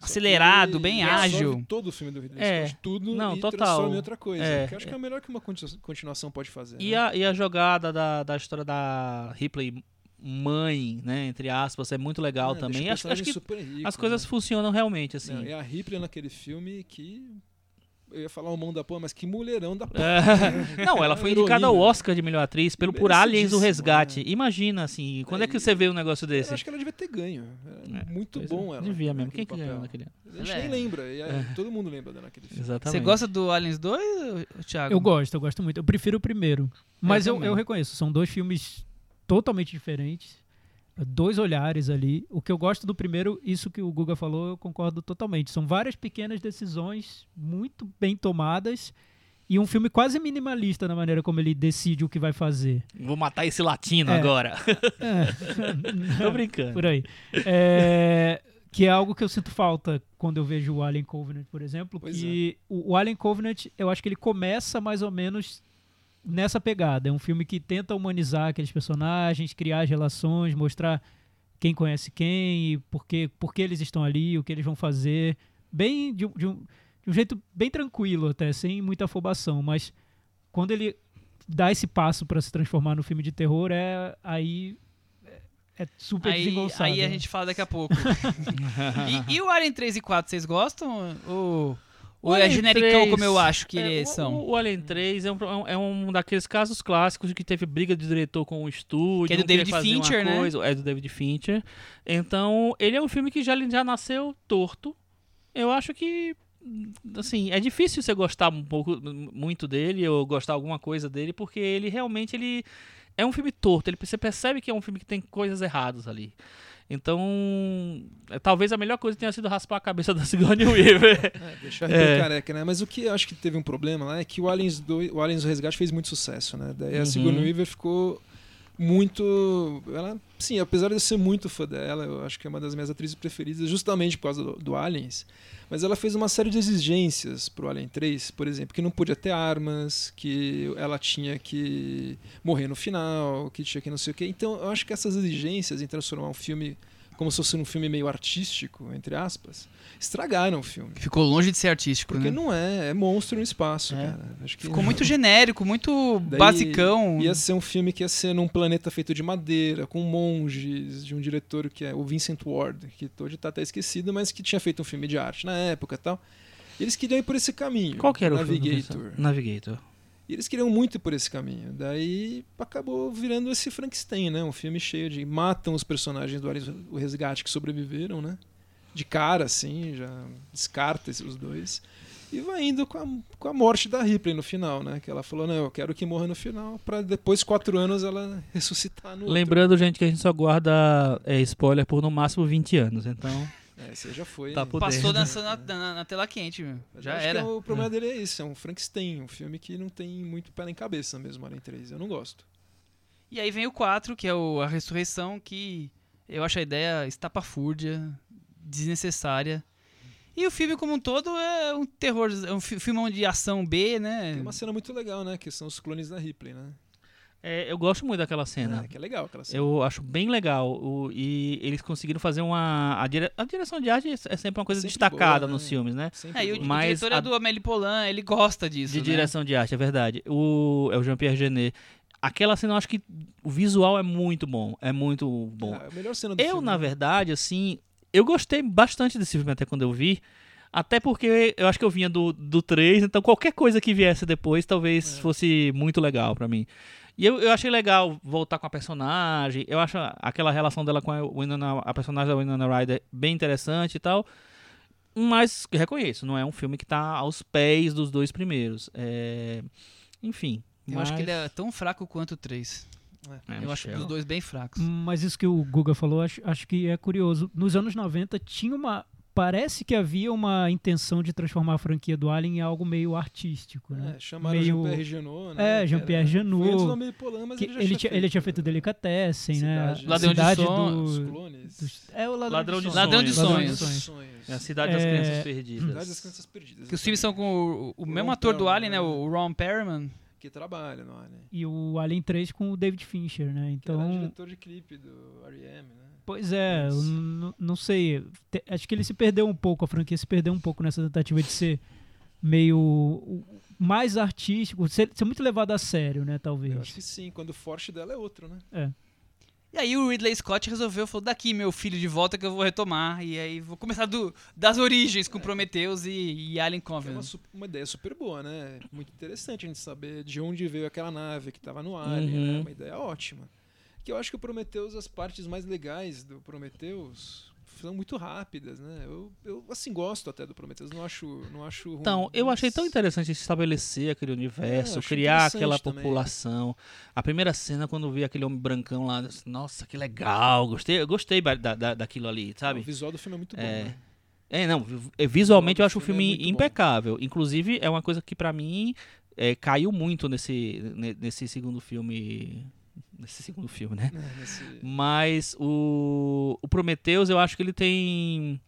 Acelerado, ele bem ágil. todo o filme do Ridley É. Scott, tudo Não, e total. transforma em outra coisa. É, que eu acho que é o melhor que uma continu- continuação pode fazer. E né? a, e a jogada da, da história da Ripley mãe, né, entre aspas, é muito legal É, também. Acho, acho que rico, as coisas né? funcionam realmente, assim. Não, e a Ripley naquele filme que. Eu ia falar o mão da porra, mas que mulherão da porra. É. Não, ela foi indicada ao Oscar de melhor atriz pelo por Aliens o Resgate. né? Imagina, assim, quando é que É, você vê um negócio Eu desse? acho que ela devia ter ganho. Era É, muito bom é, ela. Devia mesmo. Quem que ganhou naquele ano? A gente é- nem lembra. E aí, todo mundo lembra dela naquele filme. Exatamente. Você gosta do Aliens 2, Thiago? Eu gosto, eu gosto muito. Eu prefiro o primeiro. Mas eu, também. eu reconheço, são dois filmes totalmente diferentes. Dois olhares ali. O que eu gosto do primeiro, isso que o Guga falou, eu concordo totalmente. São várias pequenas decisões muito bem tomadas e um filme quase minimalista na maneira como ele decide o que vai fazer. Vou matar esse latino É. agora. É. Tô brincando. por aí. É, que é algo que eu sinto falta quando eu vejo o Alien Covenant, por exemplo. Pois que o, o Alien Covenant, eu acho que ele começa mais ou menos nessa pegada. É um filme que tenta humanizar aqueles personagens, criar as relações, mostrar quem conhece quem e por que, por que eles estão ali, o que eles vão fazer. Bem de, um- de um, de um jeito bem tranquilo até, sem muita afobação. Mas quando ele dá esse passo para se transformar no filme de terror, é aí é, é super Aí, desengonçado. aí a gente fala daqui a pouco. e, e o Alien 3 e 4, vocês gostam? Ou, ou O é Alien genericão 3, como eu acho que É, eles são? O, o Alien 3 é um, é um daqueles casos clássicos de que teve briga de diretor com o estúdio. Que é do um David Fincher, né? coisa- É do David Fincher. Então, ele é um filme que já, já nasceu torto. Eu acho que, assim, é difícil você gostar um pouco, muito dele ou gostar alguma coisa dele, porque ele realmente ele é um filme torto. Ele, você percebe que é um filme que tem coisas erradas ali. Então, é, talvez a melhor coisa tenha sido raspar a cabeça da Sigourney Weaver. É, deixar É. careca, né? Mas o que eu acho que teve um problema lá é que o Aliens, 2, o Aliens o Resgate fez muito sucesso, né? Daí Uhum. a Sigourney Weaver ficou muito... Ela, sim, apesar de eu ser muito fã dela, eu acho que é uma das minhas atrizes preferidas justamente por causa do, do Aliens, mas ela fez uma série de exigências pro Alien 3, por exemplo, que não podia ter armas, que ela tinha que morrer no final, que tinha que não sei o quê. Então, eu acho que essas exigências em transformar um filme como se fosse um filme meio artístico, entre aspas, estragaram o filme. Ficou longe de ser artístico, Porque né? não é, é monstro no espaço, É. cara. Ficou muito genérico, muito Daí basicão. Ia ser um filme que ia ser num planeta feito de madeira, com monges, de um diretor que é o Vincent Ward, que hoje tá até esquecido, mas que tinha feito um filme de arte na época e tal. E eles queriam ir por esse caminho. Qual que era o filme? Navigator. Navigator. E eles queriam muito ir por esse caminho. Daí acabou virando esse Frankenstein, né? Um filme cheio de. Matam os personagens do o Resgate que sobreviveram, né? De cara, assim, já descarta os dois. E vai indo com a, com a morte da Ripley no final, né? Que ela falou: não, eu quero que morra no final, pra depois, quatro anos, ela ressuscitar no. outro. Lembrando, gente, que a gente só guarda é, spoiler por no máximo 20 anos, então. É, esse aí já foi. Tá Passou dentro. na, na, na tela quente, meu. Já era. que o problema dele é isso: é um Frankenstein, um filme que não tem muito pé nem cabeça mesmo, Alien 3. Eu não gosto. E aí vem o 4, que é o, a ressurreição, que eu acho a ideia estapafúrdia, desnecessária. E o filme como um todo é um terror, é um fi- filmão de ação B, né? Tem uma cena muito legal, né? Que são os clones da Ripley, né? É, eu gosto muito daquela cena. É, que é legal aquela cena. Eu acho bem legal. o- e eles conseguiram fazer uma. A, dire- a direção de arte é sempre uma coisa Sempre destacada boa, nos né? filmes, né? Sempre É, e o, boa. o Mas diretor é a- do Amélie Poulain, ele gosta disso, De né? direção de arte, é verdade. O, é o Jean-Pierre Genet. Aquela cena, eu acho que o visual é muito bom. É muito bom. É a melhor cena do Eu, filme. na verdade, assim, eu gostei bastante desse filme até quando eu vi. Até porque eu acho que eu vinha do, do 3, então qualquer coisa que viesse depois talvez É. fosse muito legal pra mim. E eu, eu achei legal voltar com a personagem. Eu acho aquela relação dela com a, Winona, a personagem da Winona Ryder bem interessante e tal. Mas reconheço, não é um filme que tá aos pés dos dois primeiros. É, Enfim. Eu acho que mas- ele é tão fraco quanto o 3. É, eu acho Michel. os dois bem fracos. Mas isso que o Guga falou, acho, acho que é curioso. Nos anos 90 tinha uma. Parece que havia uma intenção de transformar a franquia do Alien em algo meio artístico, né? É, chamaram Meio- Jean-Pierre Genot, né? É, Jean-Pierre era- Genot, Foi antes do Poulain, mas Que ele já ele, tinha tinha, ele tinha feito Delicatessen, né? Cidade- Ladrão de cidade Sonhos, Os do, clones. É o Ladrão, Ladrão de Sonhos. Ladrão de Ladrão Sonhos. É a Cidade das É, Crianças Perdidas. Cidade das Crianças Perdidas. Que os filmes são com o, o O mesmo Ron ator do Perlman, Alien, né? né? O Ron Perlman. Que trabalha no Alien. E o Alien 3 com o David Fincher, né? Que era Então, diretor de clipe do R.E.M., né? Pois é, não sei. Te- Acho que ele se perdeu um pouco, a franquia se perdeu um pouco nessa tentativa de ser meio mais artístico, ser, ser muito levado a sério, né? Eu acho Talvez. que sim, quando o forte dela é outro, né? E aí o Ridley Scott resolveu, falou, daqui meu filho de volta que eu vou retomar. E aí vou começar do, das origens com Prometheus e, e Alien Que é uma, Covenant. uma ideia super boa, né? Muito interessante a gente saber de onde veio aquela nave que estava no Alien, Uhum. né? Uma ideia ótima. Que eu acho que o Prometheus, as partes mais legais do Prometheus são muito rápidas, né? Eu, eu assim, gosto até do Prometheus, não acho, não acho ruim. Então, eu achei tão mas- interessante estabelecer aquele universo, É, criar aquela também. população. A primeira cena, quando eu vi aquele homem brancão lá, disse, nossa, que legal, gostei, eu gostei da, da, daquilo ali, O sabe? visual do filme é muito bom, É. né? É, não, vi- é, visualmente eu acho o O filme é filme bom. impecável. Inclusive, é uma coisa que pra mim é, caiu muito nesse, ne- nesse segundo filme. Nesse segundo filme, né? É, nesse- Mas o, o Prometheus, eu acho que ele tem.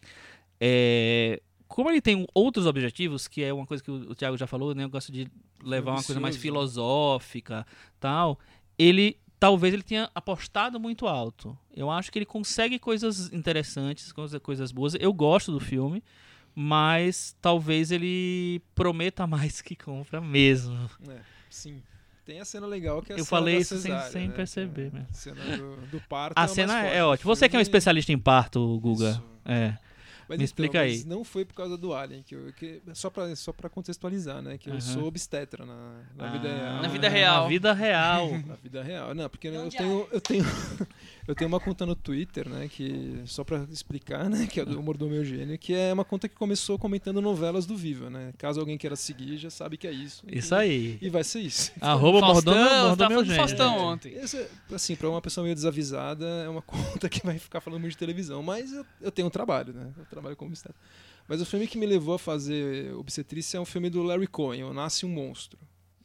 é, como ele tem outros objetivos, que é uma coisa que o, o Thiago já falou, né? Eu gosto de levar uma coisa mais filosófica tal. Ele. Talvez ele tenha apostado muito alto. Eu acho que ele consegue coisas interessantes, coisa- coisas boas. Eu gosto do filme, mas talvez ele prometa mais que compra mesmo. É, sim. Tem a cena legal que é a Eu cena falei isso sem- cesárea, sem né? perceber é mesmo. A cena do, do parto. A é cena é ótima. Você que é um especialista em parto, Guga. Isso. É. Mas Me então, explica mas aí. não foi por causa do Alien, que, eu, que só pra só para contextualizar, né? Que eu Aham. sou obstetra na, na vida Ah, real. Na vida real. Na vida real. Na vida real. Não, porque eu Onde tenho, eu tenho eu tenho uma conta no Twitter, né, que só pra explicar, né, que é do humor do meu gênio, que é uma conta que começou comentando novelas do Viva, né? Caso alguém queira seguir, já sabe que é isso. Isso E- aí. E vai ser isso. Arroba Faustão, Mordomo, tava Mordomo meu falando do gênio. Faustão É. ontem. Esse é, assim, pra uma pessoa meio desavisada, é uma conta que vai ficar falando muito de televisão. Mas eu, eu tenho um trabalho, né? Eu trabalho como obstetra. Mas o filme que me levou a fazer obstetrícia é um filme do Larry Cohen, O Nasce um Monstro.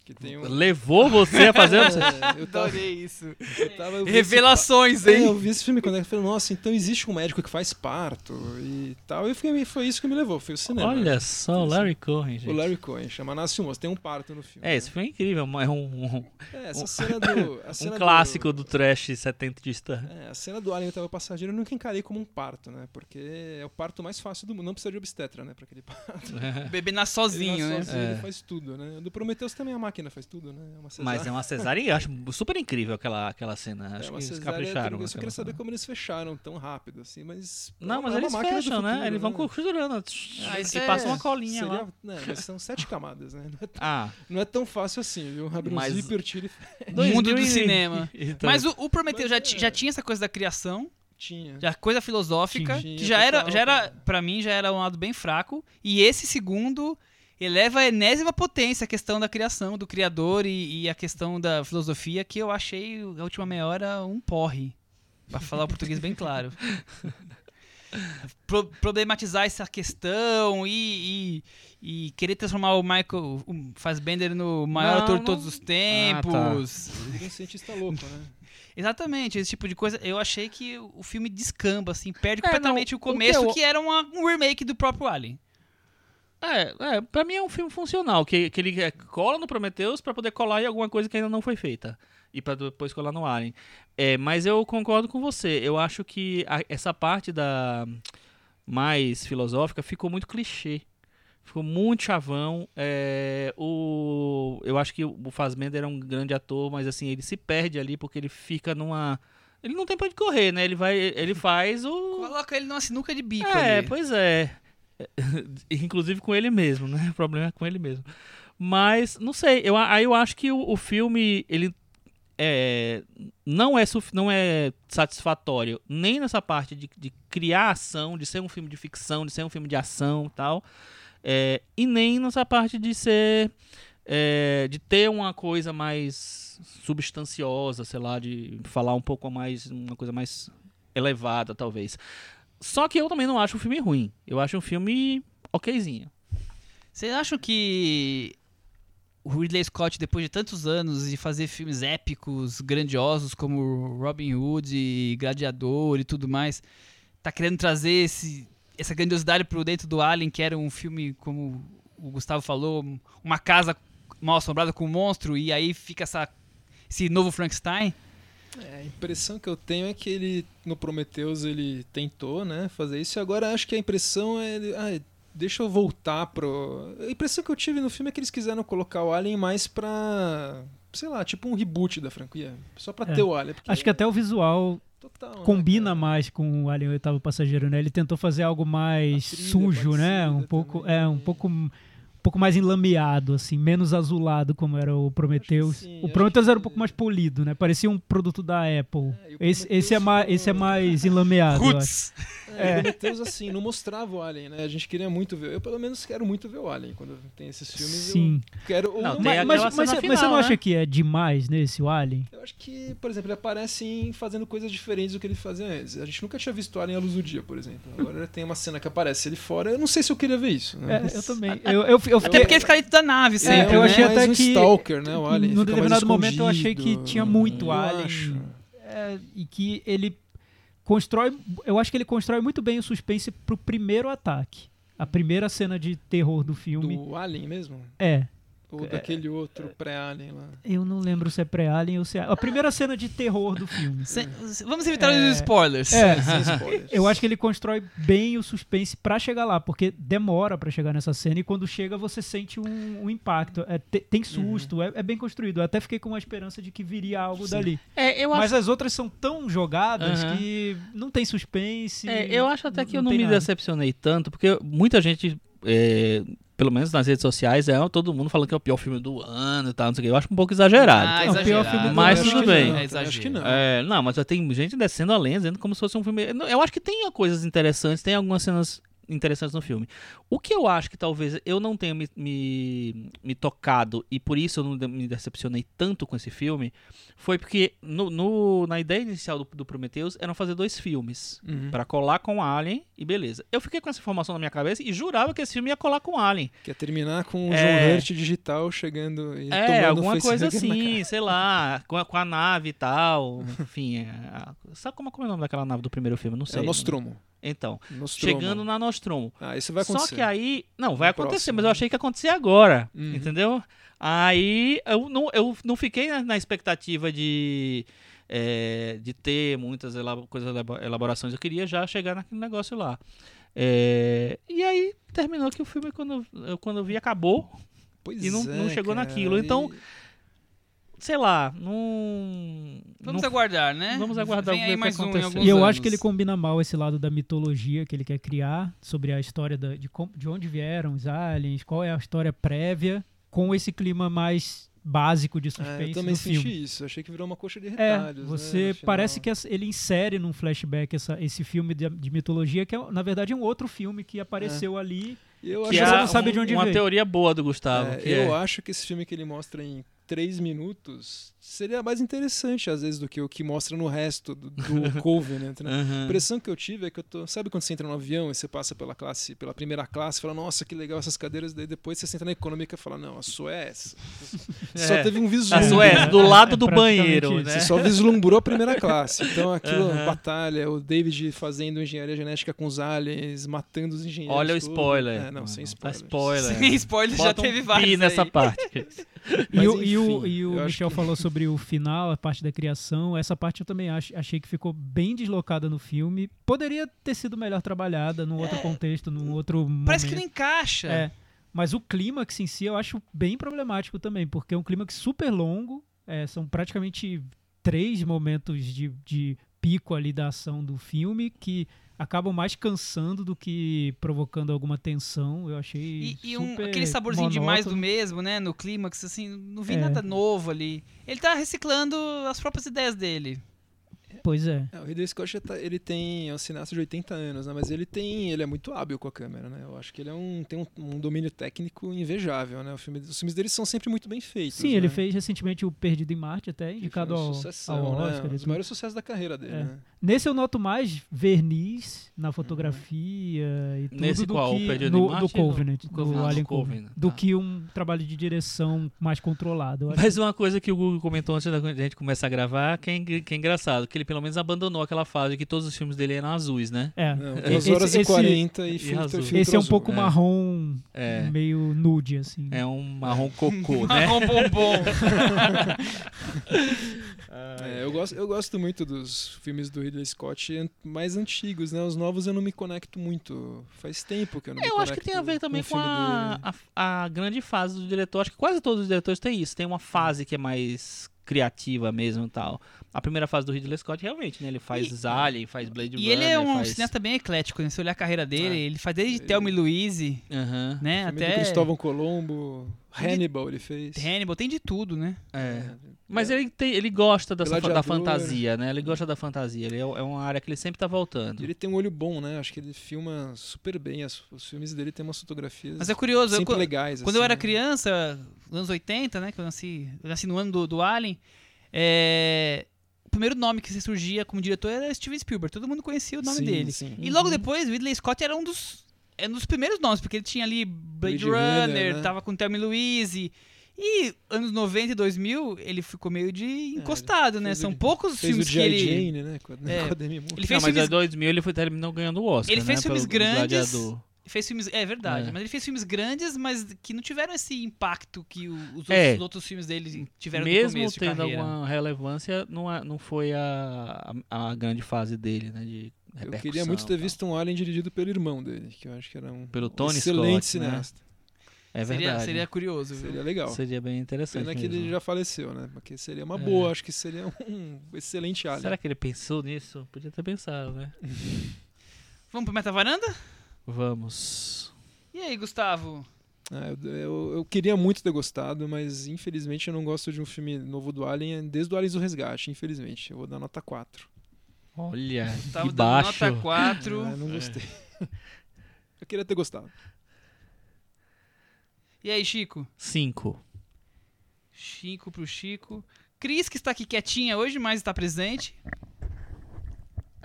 Que tem um... Levou você a fazer. É, eu tava, Adorei isso. eu tava- eu vi esse Revelações, pa- É, hein? eu vi esse filme quando eu falei, nossa, então existe um médico que faz parto e tal. E foi, foi isso que me levou, foi o cinema. Olha só, o Larry Cohen, gente. O Larry Cohen, chama Nasce o Moço, tem um parto no filme. É, esse filme é incrível, é um, um, É, essa um- cena do... a um cena clássico do trash setentista. É, a cena do Alien Oitavo Passageiro eu nunca encarei como um parto, né? Porque é o parto mais fácil do mundo. Não precisa de obstetra, né? Pra aquele parto. O bebê nasce sozinho, ele né? nasce sozinho, É. ele faz tudo, né? Do Prometheus também a máquina faz tudo, né? É uma Mas é uma cesárea e acho super incrível aquela, aquela cena. É Acho uma que eles capricharam. Eu só queria saber como eles fecharam tão rápido, assim, mas... Não, é mas uma eles fecham, né? Eles vão né? costurando. Ah, isso e é- passa uma colinha Seria- lá. né, mas são sete camadas, né? Não é, tão, Ah, não é tão fácil assim, viu? Abre um zíper, tira e Mundo do 2000 cinema. Então, Mas o, Mas já, é. já tinha essa coisa da criação, tinha. já coisa filosófica, Tinha, que já era, já era, pra mim, já era um lado bem fraco. E esse segundo eleva a enésima potência a questão da criação, do criador e, e a questão da filosofia, que eu achei a última meia hora um porre. Pra falar o português bem claro. Pro- problematizar essa questão e, e- e querer transformar o Michael o Fassbender no maior Não, ator de todos os Ah, tá. tempos. É um cientista louco, né? Exatamente, esse tipo de coisa. Eu achei que o filme descamba, assim, perde É, completamente não, o começo, o que que, eu- era uma- um remake do próprio Alien. É, é, pra mim é um filme funcional, que, que ele é, cola no Prometheus pra poder colar em alguma coisa que ainda não foi feita. E pra depois colar no Alien. É, mas eu concordo com você. Eu acho que a- essa parte da mais filosófica ficou muito clichê. Ficou muito chavão. É, o, eu acho que o Fassbender é um grande ator, mas assim, ele se perde ali porque ele fica numa. Ele não tem pra onde correr, né? Ele vai. Ele faz o. Coloca ele numa sinuca de bico É, ali. pois é. Inclusive com ele mesmo, né? O problema é com ele mesmo. Mas, não sei, eu, aí eu acho que o, o filme, ele é, não, é não é satisfatório nem nessa parte de, de criar ação, de ser um filme de ficção, de ser um filme de ação tal, é, e nem nessa parte de ser, é, de ter uma coisa mais substanciosa, sei lá, de falar um pouco mais, uma coisa mais elevada, talvez. Só que eu também não acho o filme ruim. Eu acho um filme okzinho. Vocês acham que o Ridley Scott, depois de tantos anos de fazer filmes épicos, grandiosos, como Robin Hood, e Gladiador e tudo mais, tá querendo trazer esse, essa grandiosidade pro dentro do Alien, que era um filme, como o Gustavo falou, uma casa mal assombrada com um monstro, e aí fica essa, esse novo Frankenstein? É, a impressão que eu tenho é que ele, no Prometheus, ele tentou, né, fazer isso, e agora acho que a impressão é. ah, deixa eu voltar pro. A impressão que eu tive no filme é que eles quiseram colocar o Alien mais pra. sei lá, tipo um reboot da franquia. Só pra É. ter o Alien. Acho que até o visual total, né, combina cara? mais com o Alien Oitavo Passageiro, né? Ele tentou fazer algo mais sujo, né? Um pouco, também. é, um pouco um pouco mais enlameado, assim, menos azulado como era o Prometheus. sim, o Prometheus era um pouco mais polido, né? Parecia um produto da Apple. É, esse, esse, é mais, ficou- esse é mais enlameado. Roots! É, o Prometheus, assim, não mostrava o Alien, né? A gente queria muito ver. Eu, pelo menos, quero muito ver o Alien quando tem esses filmes. Sim. Eu quero. Não, tem Mas, mas, mas, você- mas final, você não né? acha que é demais nesse, o Alien? Eu acho que, por exemplo, ele aparece em fazendo coisas diferentes do que ele fazia antes. A gente nunca tinha visto o Alien à luz do dia, por exemplo. Agora tem uma cena que aparece ele fora. Eu não sei se eu queria ver isso. Né? É, eu também. Eu, eu, eu Até fiquei, porque ele fica dentro da nave sempre, eu né? achei mais até um que- Stalker, né? O Alien. no determinado momento eu achei que tinha muito Eu Alien. acho. É, e que ele constrói. Eu acho que ele constrói muito bem o suspense pro primeiro ataque. A primeira cena de terror do filme. Do Alien mesmo? É. Ou É. daquele outro pré-Alien lá? Eu não lembro se é pré-Alien ou se é. A primeira cena de terror do filme. Sem- vamos evitar É. os spoilers. É. Sem spoilers. Eu acho que ele constrói bem o suspense pra chegar lá, porque demora pra chegar nessa cena e quando chega você sente um, um impacto. É, te- tem susto, é, é bem construído. Eu até fiquei com uma esperança de que viria algo Sim. dali. É, eu acho, Mas as outras são tão jogadas Aham. que não tem suspense. é, eu acho até que eu não tem me nada. decepcionei tanto, porque muita gente, é, pelo menos nas redes sociais, é todo mundo falando que é o pior filme do ano e tal, não sei o que. Eu acho um pouco exagerado. Ah, pior exagerado. filme do Mas ano, tudo bem. não. É Acho que exagero. não. É, não, mas já tem gente descendo a lenha, dizendo como se fosse um filme. Eu acho que tem coisas interessantes, tem algumas cenas interessantes no filme. O que eu acho que talvez eu não tenha me, me, me tocado e por isso eu não me decepcionei tanto com esse filme foi porque no, no- na ideia inicial do, do Prometheus eram fazer dois filmes. Uhum. Pra colar com Alien e beleza. Eu fiquei com essa informação na minha cabeça e jurava que esse filme ia colar com Alien. Quer terminar com o É. João Hurt digital chegando e É, tomando alguma um coisa assim, sei lá, com a, com a nave e tal. Enfim, é, a- sabe como, como é o nome daquela nave do primeiro filme? Não É sei. o Nostromo. Então, Nostromo. chegando na Nostromo. Ah, isso vai acontecer. Só que aí. Não, vai No acontecer, próximo, mas eu achei que ia acontecer agora. Uhum. Entendeu? Aí eu não, eu não fiquei na, na expectativa de. é, de ter muitas coisas, elabo- elaborações. Eu queria já chegar naquele negócio lá. É, e aí terminou que o filme, quando eu, quando eu vi, acabou. Pois e não- é, não chegou cara, naquilo. e- Então, Sei lá, não. Vamos não- aguardar, né? Vamos aguardar Vem o que mais um em acontece. alguns E eu anos. acho que ele combina mal esse lado da mitologia que ele quer criar sobre a história da- de, com- de onde vieram os aliens, qual é a história prévia, com esse clima mais básico de É, suspense eu também senti filme. isso. Achei que virou uma coxa de É, retalhos. né, você final. parece que ele insere num flashback essa- esse filme de, de mitologia que é, na verdade é um outro filme que apareceu ali. Eu Que acho você é não sabe de um- onde uma veio. teoria boa do Gustavo. É, que eu é- acho que esse filme que ele mostra em três minutos seria mais interessante, às vezes, do que o que mostra no resto do, do Covenant, né? A Aham. impressão que eu tive é que eu tô. Sabe quando você entra no avião e você passa pela classe, pela primeira classe, e fala, nossa, que legal essas cadeiras, daí depois você senta na econômica e fala, não, a sua é essa. Só É. teve um A vislumbre. Suécia, né? do lado É do praticamente banheiro, né? Você só vislumbrou a primeira classe. Então aquilo, Aham. batalha, o David fazendo engenharia genética com os aliens, matando os engenheiros. Olha o todos. spoiler. É, não, sem Tá spoiler. spoiler. Sem spoiler, já Bota um teve pi vários nessa parte. E, Mas, o, e, o, enfim, e o eu acho Michel que- falou sobre o final, a parte da criação. Essa parte eu também ach- achei que ficou bem deslocada no filme. Poderia ter sido melhor trabalhada num outro contexto, num outro momento. Parece que não encaixa. É, mas o clímax em si eu acho bem problemático também, porque é um clímax super longo, é, são praticamente três momentos de, de pico ali da ação do filme que acabam mais cansando do que provocando alguma tensão. Eu achei E, e um- super aquele saborzinho de mais do monótono. mesmo, né? No clímax, assim, não vi É. nada novo ali. Ele tá reciclando as próprias ideias dele. Pois é. É, o Ridley Scott já tá- ele tem é um cineasta de 80 anos, né? Mas ele tem, ele é muito hábil com a câmera, né? Eu acho que ele é um, tem um, um domínio técnico invejável, né? O filme, os filmes dele são sempre muito bem feitos. Sim, né? ele fez recentemente o Perdido em Marte, até Que indicado foi uma ao, ao né? Oscar. Dos tudo. maiores sucessos da carreira dele, É. né? Nesse eu noto mais verniz na fotografia e tudo Nesse do qual? O que em no, do Covenant, do do? Ah, Alien do Covenant, Covenant, do tá. que um trabalho de direção mais controlado. Mas uma coisa que o Google comentou antes da gente começar a gravar, que é, que é engraçado, que ele pelo menos abandonou aquela fase que todos os filmes dele eram azuis, né? É. Não, Esse- 2 horas e esse- 40 e, e filtro, azul. filtro Esse é um azul. pouco é. marrom, É. meio nude, assim. É um marrom cocô, né? Um bombom. É, eu, gosto, eu gosto muito dos filmes do Ridley Scott mais antigos, né? Os novos eu não me conecto muito. Faz tempo que eu não me Eu acho que tem a ver conecto também com filme a, dele. a, a grande fase do diretor. Acho que quase todos os diretores têm isso. Tem uma fase que é mais criativa mesmo e tal. A primeira fase do Ridley Scott, realmente, né? Ele faz E- Alien, faz Blade E Runner, ele é um faz... cineasta bem eclético, né? Se olhar a carreira dele, É. ele faz desde Ele- Thelma e Louise, né? Até Cristóvão Colombo, Tem Hannibal ele fez. Hannibal, tem de tudo, né? é. Mas ele, tem, ele gosta dessa, fa- da fantasia, né? Ele gosta da fantasia. Ele é, é uma área que ele sempre tá voltando. E ele tem um olho bom, né? Acho que ele filma super bem. As- os filmes dele têm umas fotografias Mas é curioso, eu, sempre co- legais. quando eu assim, era né? criança, nos anos 80, né? Que eu nasci, eu nasci no ano do, do Alien, é, o primeiro nome que surgia como diretor era Steven Spielberg. Todo mundo conhecia o nome Sim, dele. sim. E logo Uhum. depois, Ridley Scott era um dos, é um dos primeiros nomes, porque ele tinha ali Blade, Blade Runner, Runner, né? tava com Thelma e Louise. E anos 90 e 2000, ele ficou meio de encostado, né? É, fez São o- poucos Fez filmes o que ele... Jane, né? Com a, É. com a Demi Moore. Ele Não, fez mas em filmes 2000 ele foi terminou ganhando o Oscar, Ele fez né? filmes pelo grandes, Gladiador. Fez filmes, é verdade, É. mas ele fez filmes grandes, mas que não tiveram esse impacto que os, outros, É. os outros filmes dele tiveram no Mesmo começo de tendo alguma relevância, não, é- não foi a, a, a grande fase dele, né? De Eu queria muito ter visto um Alien dirigido pelo irmão dele, que eu acho que era um Pelo um Tony excelente Scott, né? cineasta. É seria, verdade. seria curioso, viu? Seria legal. Seria bem interessante. Pena que mesmo. ele já faleceu, né? Porque seria uma É. boa, acho que seria um excelente Alien. Será que ele pensou nisso? Podia ter pensado, né? Vamos pro Meta Varanda? Vamos. E aí, Gustavo? Ah, eu, eu- eu queria muito ter gostado, mas infelizmente eu não gosto de um filme novo do Alien desde o Aliens do Resgate, infelizmente. Eu vou dar nota 4. Olha, Tava que dando baixo. nota 4. Ah, eu não gostei. Eu queria ter gostado. E aí, Chico? Cinco. Chico pro Chico. Cris, que está aqui quietinha hoje, mas está presente.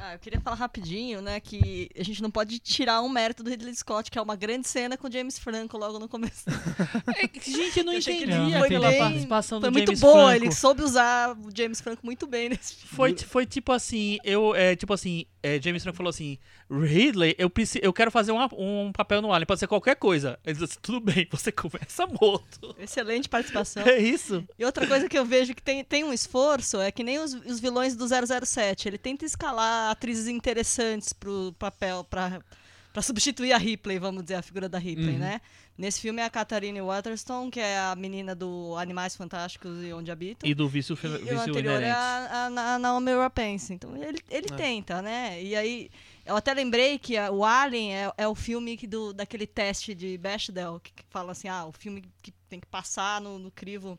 Ah, eu queria falar rapidinho, né, que a gente não pode tirar um mérito do Ridley Scott, que é uma grande cena com o James Franco logo no começo. É, gente, eu não Eu achei que ele entendi foi aquela bem- participação Foi do muito James boa, Franco. ele soube usar o James Franco muito bem nesse filme. Foi, foi tipo assim, eu, é, tipo assim, é, James Franco falou assim, Ridley, eu, preci- eu quero fazer uma- um papel no Alien, pode ser qualquer coisa. Ele disse, tudo bem, você começa morto. Excelente participação. É isso. E outra coisa que eu vejo que tem, tem um esforço é que nem os, os vilões do 007. Ele tenta escalar atrizes interessantes pro papel, pra, pra substituir a Ripley, vamos dizer, a figura da Ripley, Uhum. né? Nesse filme é a Catherine Waterston, que é a menina do Animais Fantásticos e Onde Habitam. E do vício, E o vício anterior é inerente. a, a, a Naomi Rapace. Então ele, ele É. tenta, né? E aí, eu até lembrei que o Alien é, é o filme do, daquele teste de Bechdel, que, que fala assim, ah, o filme que tem que passar no, no crivo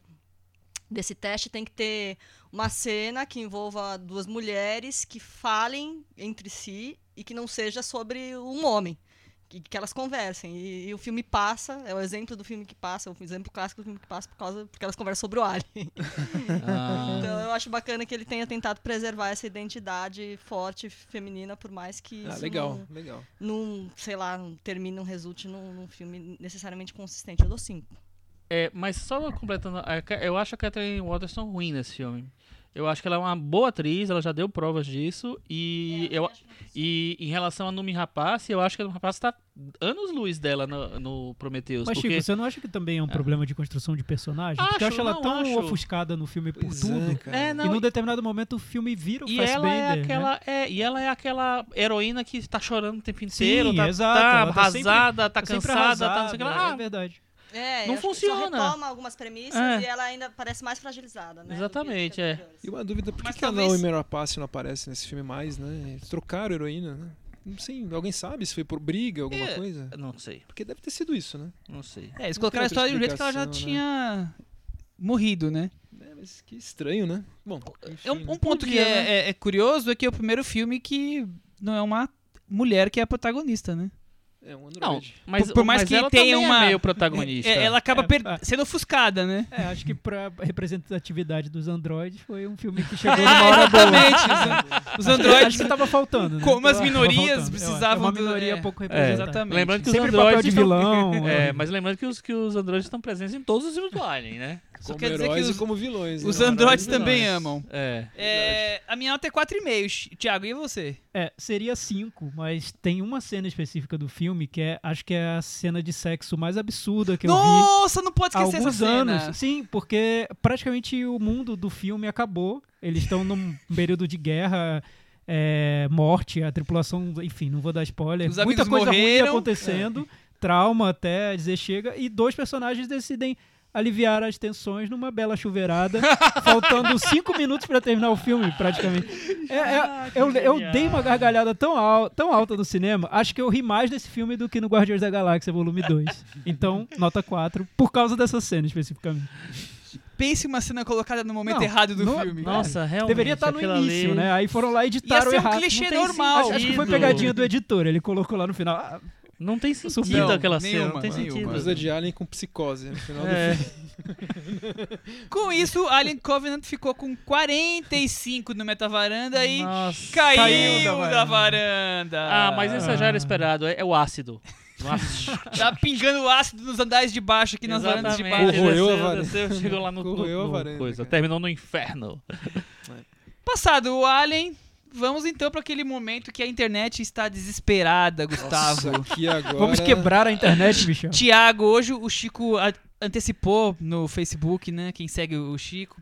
desse teste tem que ter uma cena que envolva duas mulheres que falem entre si e que não seja sobre um homem. Que, que elas conversem. E, e o filme passa, é o exemplo do filme que passa, o exemplo clássico do filme que passa por causa, porque elas conversam sobre o Alien. Ah. Então eu acho bacana que ele tenha tentado preservar essa identidade forte feminina, por mais que Ah, isso legal, não, legal. não, sei lá, não termine, não resulte num, num filme necessariamente consistente. Eu dou cinco. É, mas só completando, eu acho a Catherine Waterston ruim nesse filme. Eu acho que ela é uma boa atriz, ela já deu provas disso. E, eu, e em relação a Numi Rapace, eu acho que a Numi Rapace tá anos luz dela no, no Prometheus. Mas, porque Chico, você não acha que também é um problema de construção de personagem? porque eu Acho, acho ela não, tão acho. ofuscada no filme por Pois tudo. é, cara. É, não, e num determinado momento o filme vira o E ela é Fassbender, né? aquela, é, e ela é aquela heroína que tá chorando o tempo inteiro, Sim, tá, exato, tá ela tá sempre- arrasada, tá Tá sempre cansada, tá não sei o que arrasada, lá. É verdade. É, Não funciona. Só retoma algumas premissas É. e ela ainda parece mais fragilizada, né? Exatamente, é. E uma dúvida, por que, Mas que a talvez- Naomi Rapace não aparece nesse filme mais, né? Eles trocaram a heroína, né? Não sei, alguém sabe se foi por briga, alguma É. coisa? Não sei, Porque deve ter sido isso, né? não sei. É, eles colocaram a história de um jeito que ela já explicação, tinha morrido, né? É, mas que estranho, né? Bom, enfim, É um, né? um ponto que é, né? é- é curioso é que é o primeiro filme que não é uma mulher que é a protagonista, né? É um Não, Android. mas, Por- por mais mas que ela tenha também uma- é meio protagonista. É, ela acaba É, per- é. sendo ofuscada, né? É, acho que pra representatividade dos androides foi um filme que chegou numa hora boa. Exatamente. Os, Acho androides, que tava faltando, né? como as minorias precisavam É uma minoria é. pouco É, representada. exatamente. Lembrando que os Sempre androides papel de vilão. É, mas lembrando que os, que os androides estão presentes em todos os filmes do Alien, né? Só Como quer dizer que heróis os, e como vilões. os né? androides vilões. também amam. É. É, a minha nota é 4,5. Tiago, e você? É, seria cinco, mas tem uma cena específica do filme que é, acho que é a cena de sexo mais absurda que eu vi. Nossa, não pode esquecer alguns essa cena. anos. Sim, porque praticamente o mundo do filme acabou. Eles estão num período de guerra, é, morte, a tripulação, enfim, não vou dar spoiler. Os Muita coisa ruim morreram. acontecendo, trauma até dizer chega, e dois personagens decidem aliviar as tensões numa bela chuveirada, faltando cinco minutos pra terminar o filme, praticamente. É, é, Ah, eu, eu dei uma gargalhada tão, al tão alta no cinema, acho que eu ri mais desse filme do que no Guardiões da Galáxia Volume 2. Então, nota 4, por causa dessa cena especificamente. Pense uma cena colocada no momento Não, errado do não- filme. Nossa, realmente. Deveria estar no aquilo início, ali- né? Aí foram lá e Ia editaram ser um errado. clichê normal. Acho, acho que foi pegadinha do editor, ele colocou lá no final. Ah, Não tem sentido Não, aquela cena, nenhuma, não tem nenhuma. sentido. Coisa de Alien com psicose no final É. do filme. Com isso, Alien Covenant ficou com 45 no Metavaranda e Nossa. caiu, Caiu da da varanda. Ah, mas isso já era esperado, é, é o ácido. Nossa. Tá pingando ácido nos andares de baixo aqui nas varandas de baixo. Corroeu a varanda. desceu, chegou lá no, Corroeu a no- varanda, coisa, cara. terminou no inferno. Passado o Alien, vamos então para aquele momento que a internet está desesperada, Gustavo. Nossa, aqui agora... Vamos quebrar a internet, Michel. Tiago, hoje o Chico antecipou no Facebook, né? Quem segue o Chico,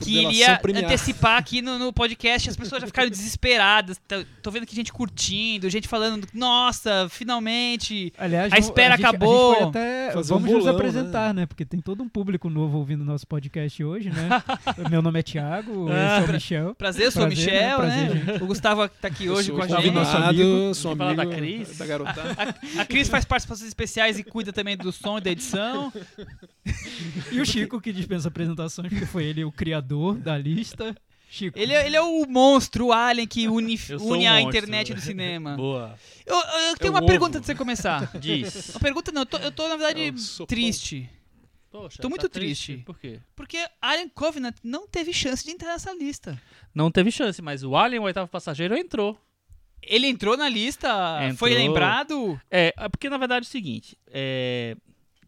que iria premiada. antecipar aqui no, no podcast. As pessoas já ficaram desesperadas. Tô, tô vendo que gente curtindo, gente falando, nossa, finalmente. Aliás, A vamos- espera gente- acabou. A gente pode até, Fazer um vamos nos bolão, apresentar, né? Porque tem todo um público novo ouvindo nosso podcast hoje, né? Meu nome é Thiago, Ah. eu sou o Michel. Prazer, eu sou o Prazer, Michel, né? Prazer, né? O Gustavo tá aqui hoje com a o gente. nosso amigo. Sou Vamos amigo da Cris? da garotada. A Cris faz participações especiais e cuida também do som e da edição. E o Chico, que dispensa apresentações, porque foi ele o criador da lista. Chico. Ele é, ele é o monstro, o alien que une, Eu une um a monstro. internet do cinema. Boa. Eu, eu- eu tenho É uma o pergunta ovo. antes de você começar. Diz. Uma pergunta não, eu tô, eu tô na verdade triste. Poxa, Tô muito tá triste. Por quê? Porque Alien Covenant não teve chance de entrar nessa lista. Não teve chance, mas o Alien, o oitavo passageiro, entrou. Ele entrou na lista, foi Entrou. lembrado. É, é porque na verdade é o seguinte, é,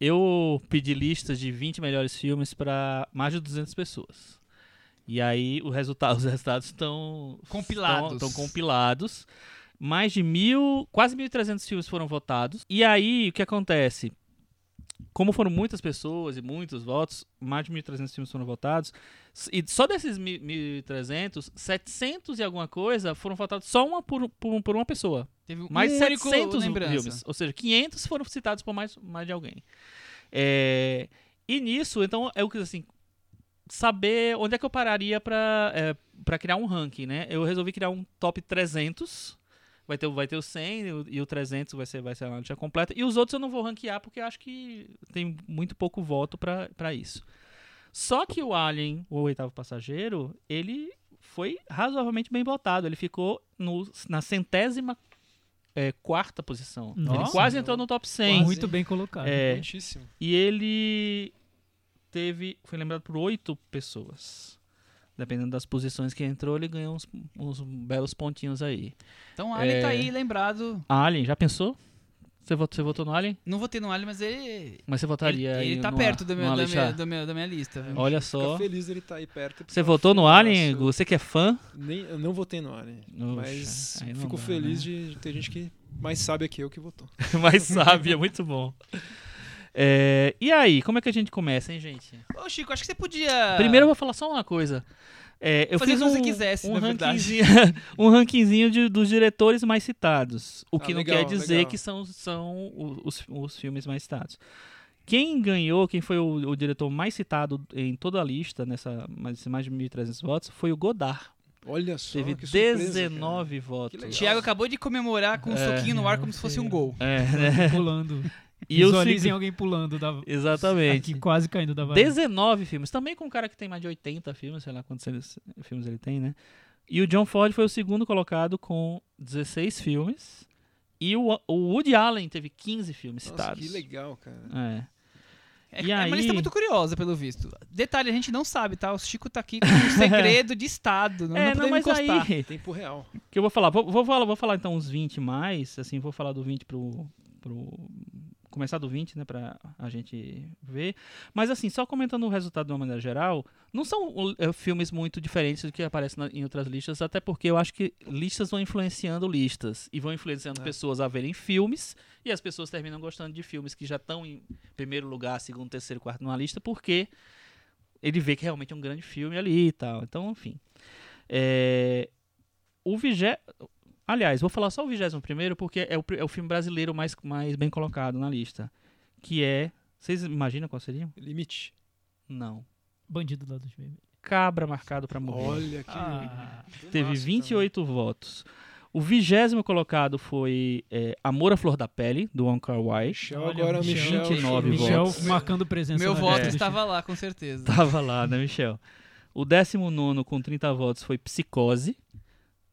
eu pedi listas de 20 melhores filmes para mais de 200 pessoas. E aí o resultado, os resultados estão Compilados. Estão, compilados. Mais de mil, quase 1.300 filmes foram votados. E aí o que acontece? Como foram muitas pessoas e muitos votos, mais de 1.300 filmes foram votados. E só desses 1.300, 700 e alguma coisa foram votados só uma por, por, por uma pessoa. Teve Mais um de único 700 lembrança. filmes. Ou seja, 500 foram citados por mais, mais de alguém. É, e nisso, então, é o que assim. Saber onde é que eu pararia pra, é, pra criar um ranking, né? Eu resolvi criar um top 300. Vai ter, o- vai ter o 100 e o, e o 300 vai ser, vai ser a lista completa. E os outros eu não vou ranquear porque eu acho que tem muito pouco voto pra pra isso. Só que o Alien, o oitavo passageiro, ele foi razoavelmente bem votado. Ele ficou no, na centésima é, quarta posição. ele Nossa. quase entrou no top 100. Quase. Muito bem colocado. É, Muitíssimo. e ele teve. Foi lembrado por oito pessoas. Dependendo das posições que entrou, ele ganhou uns, uns belos pontinhos aí. Então Alien tá É. aí lembrado. Alien, já pensou? Você votou, você votou no Alien? Não votei no Alien, mas ele. Mas você Ele, votaria ele aí tá numa- perto do meu, da, minha, da, minha, da minha lista. viu? Olha Fica só. feliz dele estar aí perto. Você é votou no. Alien? Gu? Você que é fã? Nem, eu não votei no Alien. Oxa, mas fico dá, feliz né? de ter gente que mais sabe que eu que votou. Mais sábia, muito bom. É, e aí, como é que a gente começa, hein, gente? Ô, Chico, acho que você podia. Primeiro eu vou falar só uma coisa. É, eu Fazer fiz o que um, você quisesse, um na verdade. rankingzinho, um rankingzinho de- dos diretores mais citados. O Ah, que não legal, quer dizer legal. que são, são os, os filmes mais citados. Quem ganhou, quem foi o, o diretor mais citado em toda a lista, nessa mais, mais de 1.300 votos, foi o Godard. Olha só. Teve que surpresa, 19 votos. legal. Thiago acabou de comemorar com um É. soquinho no ar É, como se fosse um gol. É, né? Pulando. E Visualizem seg- alguém pulando da. Exatamente. Aqui quase caindo da varanda. 19 filmes. Também com um cara que tem mais de 80 filmes, sei lá quantos filmes ele tem, né? E o John Ford foi o segundo colocado com 16 filmes. E o, o Woody Allen teve 15 filmes Nossa, citados. que legal, cara. É. É, E é uma aí- lista muito curiosa, pelo visto. Detalhe, a gente não sabe, tá? O Chico tá aqui com um segredo de Estado. Não, é, não não, mas encostar. aí. Tempo real. que eu vou falar. Vou, vou falar, vou falar então uns 20 mais. Assim, vou falar do 20 pro. pro começar do 20, né, pra a gente ver. Mas assim, só comentando o resultado de uma maneira geral, não são o- é, filmes muito diferentes do que aparecem na- em outras listas, até porque eu acho que listas vão influenciando listas e vão influenciando É. pessoas a verem filmes e as pessoas terminam gostando de filmes que já estão em primeiro lugar, segundo, terceiro, quarto numa lista, porque ele vê que realmente é um grande filme ali e tal. Então, enfim. É, o vigé... Aliás, vou falar só o vigésimo primeiro porque é o, é o filme brasileiro mais, mais bem colocado na lista. Que é. Vocês imaginam qual seria? Limite. Não. Bandido lá dos vermelhos. Cabra marcado pra morrer. Olha que. Ah, Teve filmaço 28 votos. O vigésimo colocado foi é, Amor à Flor da Pele, do Wong Kar Wai. Michel olha, agora, Michel. 29 Michel votos. marcando presença. Meu na voto do estava lá, com certeza. Tava lá, né, Michel? O 19 com 30 votos foi Psicose,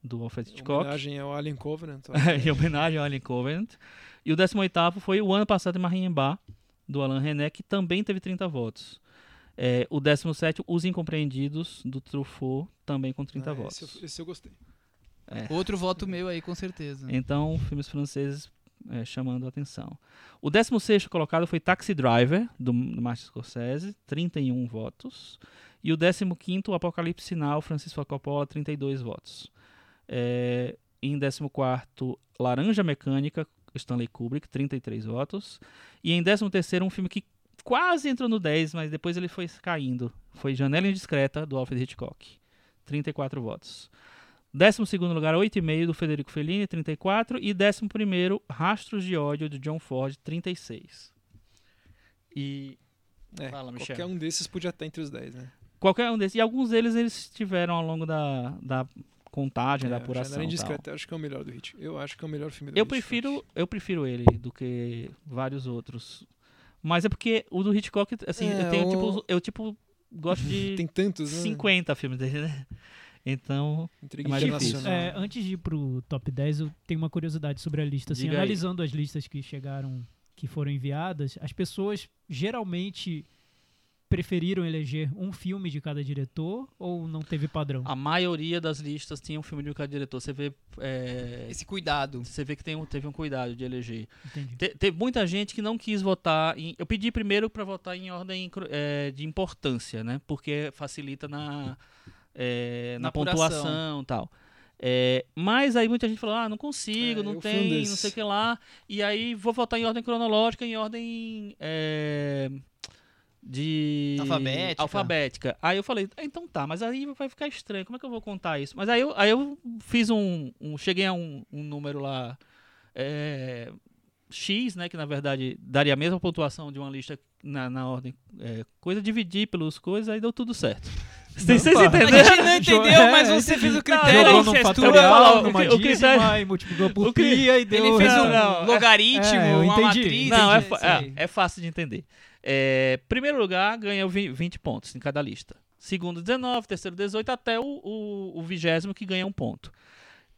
do Alfred Em Hitchcock. homenagem ao Alien Covenant. em homenagem ao Alien Covenant. E o 18 foi o ano passado em Marimbá, do Alain René, que também teve 30 votos. É, o 17, Os Incompreendidos, do Truffaut, também com 30 Ah, votos. Esse, eu- esse eu gostei. Outro voto meu aí, com certeza. Então, filmes franceses é, chamando a atenção. O 16 colocado foi Taxi Driver, do, do Martin Scorsese, 31 votos. E o 15, o Apocalipse Sinal, Francisco Coppola, 32 votos. É, em 14, Laranja Mecânica, Stanley Kubrick, 33 votos. E em 13, um filme que quase entrou no 10, mas depois ele foi caindo. Foi Janela Indiscreta, do Alfred Hitchcock, 34 votos. 12 lugar, 8,5 do Federico Fellini, 34. E 11, Rastros de Ódio, do John Ford, 36. E É, Fala, Michel. qualquer um desses podia estar entre os 10, né? qualquer um desses. E alguns deles eles tiveram ao longo da, da contagem, da É, apuração. Janela e. Indiscreta, eu acho que é o melhor do Hit. Eu acho que é o melhor filme do Eu Hitchcock. prefiro, eu prefiro ele do que vários outros. Mas é porque o do Hitchcock, assim, É, eu tenho o- tipo. Eu tipo gosto de Tem tantos, né? 50 filmes dele, né? Então, Intriga É mais difícil. É, antes de ir pro top 10, eu tenho uma curiosidade sobre a lista. Assim, Diga aí. analisando as listas que chegaram, que foram enviadas, as pessoas geralmente preferiram eleger um filme de cada diretor ou não teve padrão? a maioria das listas tinha um filme de cada diretor. Você vê, é, Esse cuidado. você vê que tem, um- teve um cuidado de eleger. Te- teve muita gente que não quis votar. Em, eu pedi primeiro para votar em ordem é, de importância, né? Porque facilita na, é, na, Na pontuação e tal. É, mas aí muita gente falou: ah, não consigo, É, não tem, não sei o que lá. E aí vou votar em ordem cronológica, em ordem. é, de Alfabética. alfabética. Aí eu falei, "Ah, então tá, mas aí vai ficar estranho, como é que eu vou contar isso? Mas aí eu, aí eu fiz um, um- cheguei a um, um número lá é, X, né, que na verdade daria a mesma pontuação de uma lista na, na ordem é, coisa, dividir pelos coisas, aí deu tudo certo. Vocês vocês pá. A entenderam? gente não entendeu, É, mas você fez o critério. Jogou num fatorial, o numa o dízima e multiplicou por pi e deu... Ele fez um Não, não, é- logaritmo, É, uma entendi. matriz. Não, é, entendi, é, é fácil de entender. É, primeiro lugar, ganha vi- 20 pontos em cada lista. Segundo, 19. Terceiro, 18. Até o, o, o vigésimo que ganha um ponto.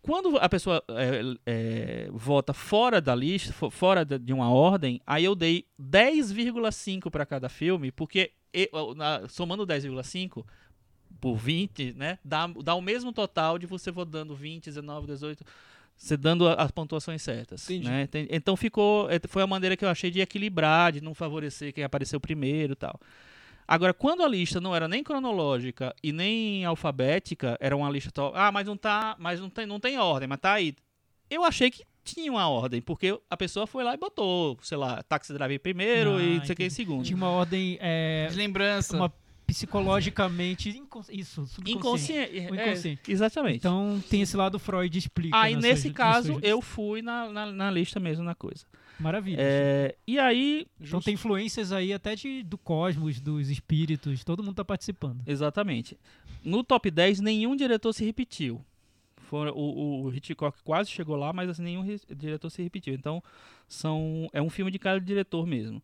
Quando a pessoa é, é, vota fora da lista, fo- fora de uma ordem, aí eu dei 10,5 para cada filme, porque e- na- somando 10,5 por 20, né, dá, dá o mesmo total de você votando 20, 19, 18, você dando a- as pontuações certas. Entendi. né? Então ficou, é, foi a maneira que eu achei de equilibrar, de não favorecer quem apareceu primeiro e tal. Agora, quando a lista não era nem cronológica e nem alfabética, era uma lista to- ah, mas não tá, mas não tem, não tem ordem, mas tá aí. Eu achei que tinha uma ordem, porque a pessoa foi lá e botou, sei lá, Taxi Driver primeiro Ah, e não sei o que em segundo. Tinha uma ordem é, De lembrança. uma psicologicamente incon- isso, subconsciente. Inconsciente. É, inconsciente. exatamente. Então tem esse lado Freud explica. Aí nesse caso eu fui na, na, na lista mesmo na coisa. Maravilha. É, e aí, Então tem influências aí até de, do cosmos, dos espíritos, todo mundo tá participando. exatamente. No top 10 nenhum diretor se repetiu. Fora- o, o Hitchcock quase chegou lá, mas assim, nenhum re- diretor se repetiu. Então são é um filme de cada diretor mesmo.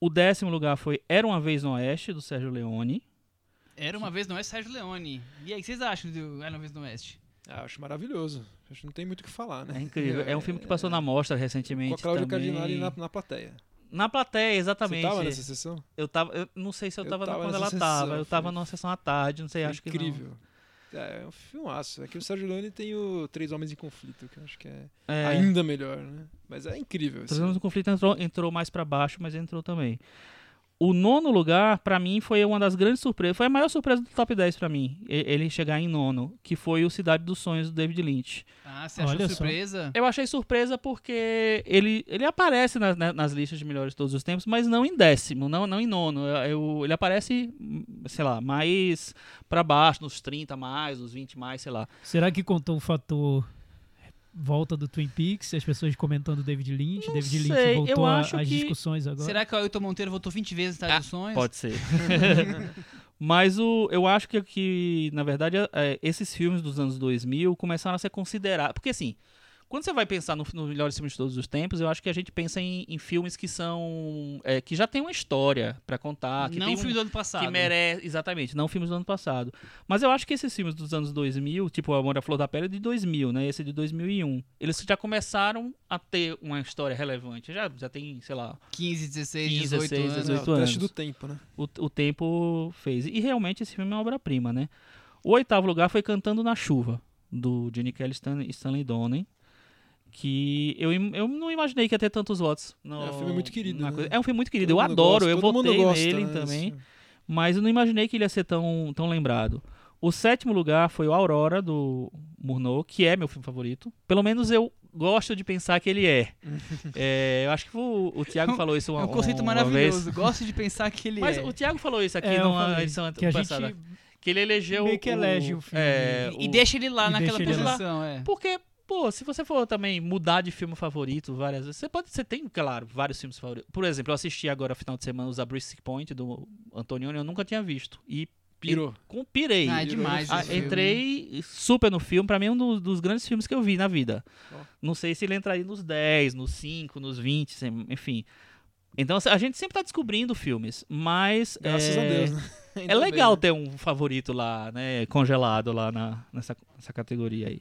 O décimo lugar foi Era uma vez no Oeste do Sérgio Leone. Era uma vez no Oeste Sérgio Leone. E aí, o que vocês acham do Era uma vez no Oeste? Ah, acho maravilhoso. Acho que não tem muito o que falar, né? É incrível. É um filme que passou na mostra recentemente. Com a Cláudia. Cardinale na, na plateia. Na plateia, exatamente. Você tava nessa sessão? Eu tava, eu não sei se eu Eu tava, tava quando ela sessão, tava. Eu tava numa sessão à tarde, não sei, Foi acho que incrível. É, é um filmaço. É que o Sérgio Leone tem o Três Homens em Conflito, que eu acho que é. É, ainda melhor, né? Mas é incrível. esse Trazendo o conflito entrou, entrou mais pra baixo, mas entrou também. O nono lugar, pra mim, foi uma das grandes surpresas. Foi a maior surpresa do top 10 pra mim. Ele chegar em nono, que foi o Cidade dos Sonhos do David Lynch. Ah, você achou Olha só. surpresa? Eu achei surpresa porque ele, ele aparece nas, nas listas de melhores de todos os tempos, mas não em décimo, não, não em nono. Eu- eu- ele aparece, sei lá, mais pra baixo, nos 30 mais, nos 20 mais, sei lá. Será que contou o fator volta do Twin Peaks, as pessoas comentando David Lynch, Não David sei, Lynch voltou eu a- acho às que- discussões agora? Será que o Ailton Monteiro votou 20 vezes em Ah, Traduções? Pode ser. Mas o, eu acho que, que na verdade, é, esses filmes dos anos 2000 começaram a ser considerados. Porque, assim, quando você vai pensar no, nos melhores filmes de todos os tempos, eu acho que a gente pensa em, em filmes que são. é, que já tem uma história pra contar. Que não tem o filme um, do ano passado. que merece. Exatamente, não filmes do ano passado. Mas eu acho que esses filmes dos anos 2000, tipo O Amor à Flor da Pele, é de 2000, né? Esse é de 2001. Eles já começaram a ter uma história relevante. Já, já tem, sei lá, 15, 16, 15, 18 16, anos. 18 é, o teste anos. do tempo, né? o, o tempo fez. E realmente esse filme é uma obra-prima, né? O oitavo lugar foi Cantando na Chuva, do Gene Kelly e Stanley, Stanley Donen. Que eu, eu não imaginei que ia ter tantos votos. no- É um filme muito querido, né? É um filme muito querido. Todo eu adoro, gosta, eu votei gosta, nele né, também. filme. Mas eu não imaginei que ele ia ser tão, tão lembrado. O sétimo lugar foi o Aurora, do Murnau, que é meu filme favorito. Pelo menos eu gosto de pensar que ele é. É, eu acho que o, o Thiago falou isso uma, É um conceito maravilhoso. vez. Gosto de pensar que ele Mas é. o Thiago falou isso aqui É, numa edição que a passada. gente Que ele elegeu. meio que elege o filme, É, E o- deixa ele lá e naquela ele lá. posição, é. Porque, pô, se você for também mudar de filme favorito várias vezes, você pode. Você tem, claro, vários filmes favoritos. Por exemplo, eu assisti agora, final de semana, os A Point do Antonioni, eu nunca tinha visto. E Pirou. com pirei. Ah, é demais Ah, esse filme. entrei super no filme, pra mim é um dos, dos grandes filmes que eu vi na vida. Ó. Não sei se ele entraria nos 10, nos 5, nos 20, sem- enfim. Então a gente sempre tá descobrindo filmes, mas. Graças é, a Deus, né? Ainda É bem, legal né? ter um favorito lá, né? Congelado lá na, nessa, nessa categoria aí.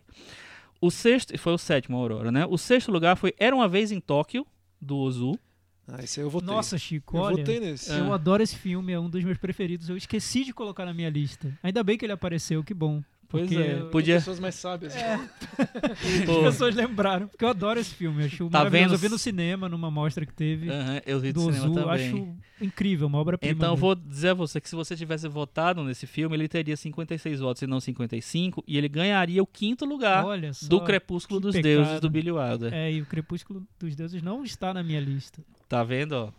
O sexto, foi o sétimo, Aurora, né? O sexto lugar foi Era Uma Vez em Tóquio, do Ozu. Ah, esse aí eu votei. Nossa, Chico, eu olha. votei nesse. Eu É. adoro esse filme, é um dos meus preferidos. Eu esqueci de colocar na minha lista. Ainda bem que ele apareceu, que bom. Pois Porque é. Podia. pessoas mais sábias. Pô, As pessoas lembraram, porque eu adoro esse filme. Acho Tá vendo? Eu vi no cinema, numa mostra que teve aham, eu vi do do cinema Ozu. também. Acho incrível, uma obra-prima. Então, eu vou dizer a você que se você tivesse votado nesse filme, ele teria 56 votos e não 55, e ele ganharia o quinto lugar Olha só. do Crepúsculo dos pecado. Deuses do Billy Wilder. É, e o Crepúsculo dos Deuses não está na minha lista. Tá vendo, ó?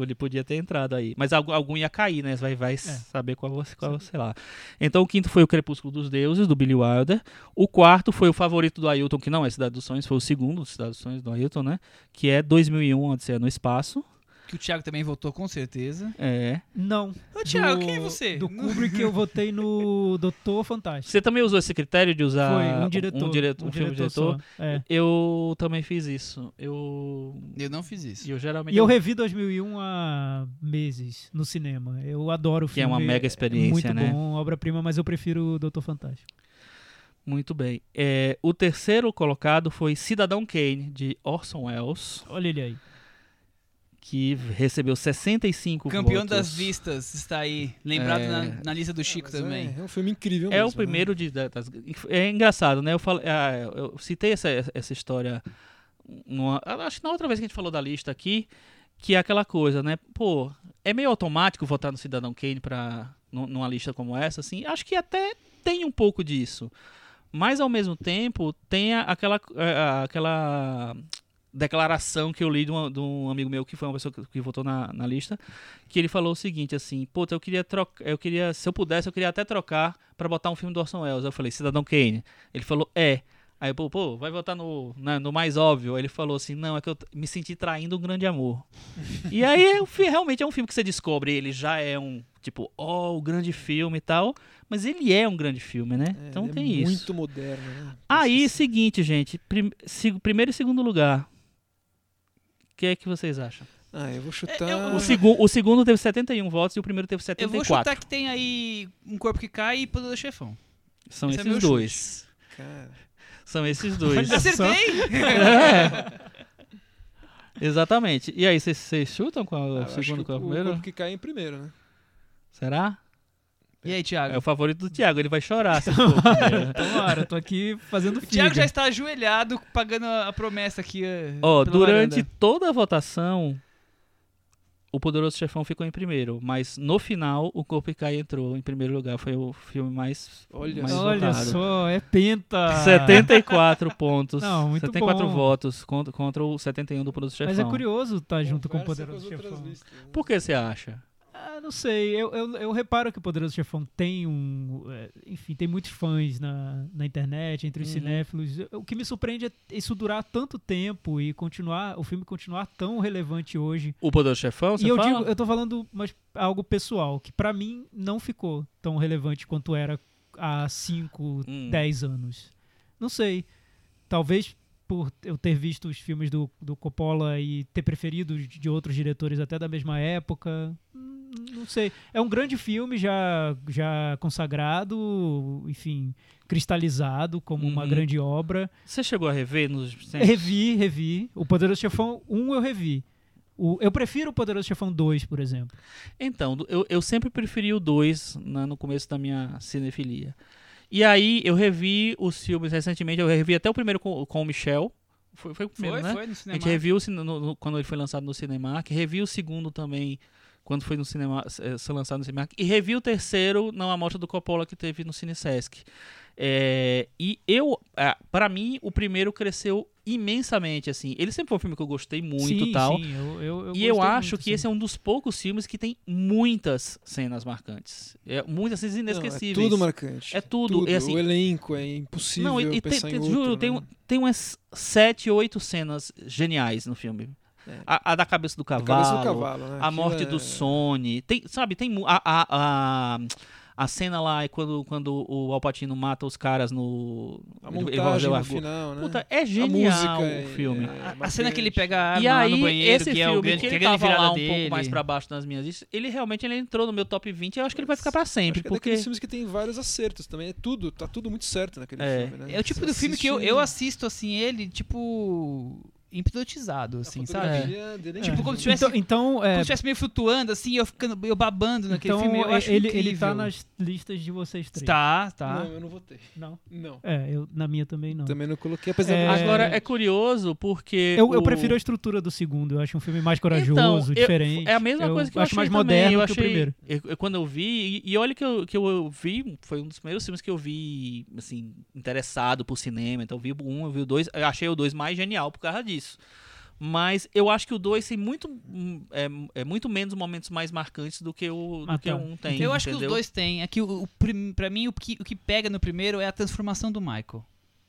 Ele podia ter entrado aí. Mas algum, ia cair, né? Você vai, É. vai saber qual, você- qual, sei lá. Então o quinto foi o Crepúsculo dos Deuses, do Billy Wilder. O quarto foi o favorito do Ailton, que não é Cidade dos Sonhos, foi o segundo Cidade dos Sonhos do Ailton, né? Que é 2001, Odisseia no Espaço. Que o Thiago também votou com certeza. É. Não. Ô, Thiago, Do- quem é você? Do Kubrick eu votei no Doutor Fantástico. Você também usou esse critério de usar Foi um diretor. um, diretor, um, filme diretor? só. É. Eu também fiz isso. Eu. Eu não fiz isso. Eu geralmente. E eu revi 2001 há meses no cinema. Eu adoro o Que é filme. uma mega experiência, muito né? bom, obra-prima, mas eu prefiro o Doutor Fantástico. Muito bem. É, o terceiro colocado foi Cidadão Kane, de Orson Welles, Olha ele aí. Que recebeu 65 Campeão votos. das vistas está aí. Lembrado É. na, na lista do Chico Mas também. É, é um filme incrível É mesmo, o primeiro de. da- das- é engraçado, né? Eu, falei, ah, eu citei essa, essa história. numa- acho que na outra vez que a gente falou da lista aqui, que é aquela coisa, né? Pô, é meio automático votar no Cidadão Kane pra, nu- numa lista como essa, assim. Acho que até tem um pouco disso. Mas ao mesmo tempo, tem aquela, aquela declaração que eu li de, uma- de um amigo meu que foi uma pessoa que, que votou na, na lista, que ele falou o seguinte, assim, pô, eu queria trocar, eu queria, se eu pudesse, eu queria até trocar pra botar um filme do Orson Welles. Eu falei, Cidadão Kane. Ele falou, é. Aí eu, pô, vai votar no, na- no mais óbvio. Aí ele falou assim, não, é que eu me senti traindo um grande amor. e aí, é realmente é um filme que você descobre, ele já é um, tipo, ó, o grande filme e tal, mas ele é um grande filme, né? É, então ele tem é isso. Muito moderno, né? Aí, Nossa, seguinte, gente, prim- primeiro e segundo lugar. O que é que vocês acham? Ah, eu vou chutar. eu- O, segu o segundo teve 71 votos e o primeiro teve Eu 74. vou chutar que tem aí um corpo que cai e poder do chefão. São Esse é esses dois. Cara, São esses dois. Acertei! É. Exatamente. E aí, vocês- chutam qual é ah, o eu acho segundo que qual é o o primeiro? corpo que cai em primeiro, né? Será? E aí, É Thiago? o favorito do Thiago, ele vai chorar se for o primeiro. Tomara, tô aqui fazendo O figa. Thiago já está ajoelhado, pagando a promessa aqui. eh, Ó, pela durante varanda. toda a votação, o Poderoso Chefão ficou em primeiro, mas no final o Corpo e Cai entrou em primeiro lugar, foi o filme mais, Olha mais só. Olha votado. só, é penta. 74 pontos. Não, muito 74 bom. votos contra, contra o 71 do Poderoso Chefão. Mas é curioso estar junto com o Poderoso outras Chefão. listas, né? Por que você acha? Ah, não sei, eu, eu, eu reparo que o Poderoso Chefão tem um. é, Enfim, tem muitos fãs na, na internet, entre os Uhum. cinéfilos. O que me surpreende é isso durar tanto tempo e continuar, o filme continuar tão relevante hoje. O Poderoso Chefão, você e eu fala? digo, eu tô falando mas algo pessoal, que pra mim não ficou tão relevante quanto era há 5, Hum. 10 anos. Não sei. Talvez por eu ter visto os filmes do, do Coppola e ter preferido os de outros diretores até da mesma época. Não sei. É um grande filme já, já consagrado, enfim, cristalizado como uma Uhum. grande obra. Você chegou a rever nos? Revi, revi. O Poderoso Chefão 1 eu revi. O, eu prefiro o Poderoso Chefão 2, por exemplo. Então, eu, eu sempre preferi o 2 no começo da minha cinefilia. E aí eu revi os filmes recentemente, eu revi até o primeiro com, com o Michel. Foi, foi o primeiro, Foi, né? foi no A cinema. gente reviu no- no- quando ele foi lançado no Cinemark, revi o segundo também quando foi no cinema, eh, ser lançado no Cinemark, e revi o terceiro na amostra do Coppola que teve no Cinesesc. É, e eu, para mim, o primeiro cresceu imensamente, assim. Ele sempre foi um filme que eu gostei muito sim, tal. Sim, eu, eu, eu E eu acho muito, que sim. esse é um dos poucos filmes que tem muitas cenas marcantes. É, muitas cenas Não, inesquecíveis. é tudo marcante. É tudo, é assim- o elenco é impossível Não, e, e tem, tem- em juro, outro, tem, né? um- tem umas sete, oito cenas geniais no filme. É. A, a da cabeça do A cavalo, cabeça do cavalo, né? a morte é- do Sony, tem, sabe, tem a, a, a, A cena lá é quando, quando o Alpatino mata os caras no. A ele- ele montagem argu- final, né? Puta, é a genial música o filme. é A cena que ele pega a arma E lá aí, no banheiro, esse que é o filme, grande, que que é ele a grande tava virada lá um dele. pouco mais pra baixo nas minhas listas, ele realmente ele entrou no meu top 20 eu acho que ele vai ficar pra Acho sempre, que é porque... daqueles filmes que tem vários acertos também. É tudo, tá tudo muito certo naquele É. filme, né? É o tipo Você do filme que eu, eu assisto, assim, ele, tipo, hipnotizado, assim, sabe? dele é Tipo, como se tivesse- Então, então, Como é, se estivesse meio flutuando, assim, eu ficando, eu babando naquele então filme, eu acho ele, incrível. ele tá nas listas de vocês três. Tá, tá. Não, eu não votei. Não. Não. É, eu, na minha também não. Também não coloquei, apesar É, de... Agora, é curioso porque... Eu, eu o- prefiro a estrutura do segundo. Eu acho um filme mais corajoso, Então, eu- diferente. É a mesma eu coisa que eu acho achei mais também. moderno eu que achei, o primeiro. eu- eu- quando eu vi, e, e olha que eu, que eu vi, foi um dos primeiros filmes que eu vi, assim, interessado por cinema. Então eu vi o um, eu vi o dois, eu achei o dois mais genial por causa disso. Mas eu acho que o 2 tem muito, hum, é, é muito menos momentos mais marcantes do que o, do Ah, que tá. o um tem. Eu acho que os dois têm. É que o, o, pra mim, o que, o que pega no primeiro é a transformação do Michael.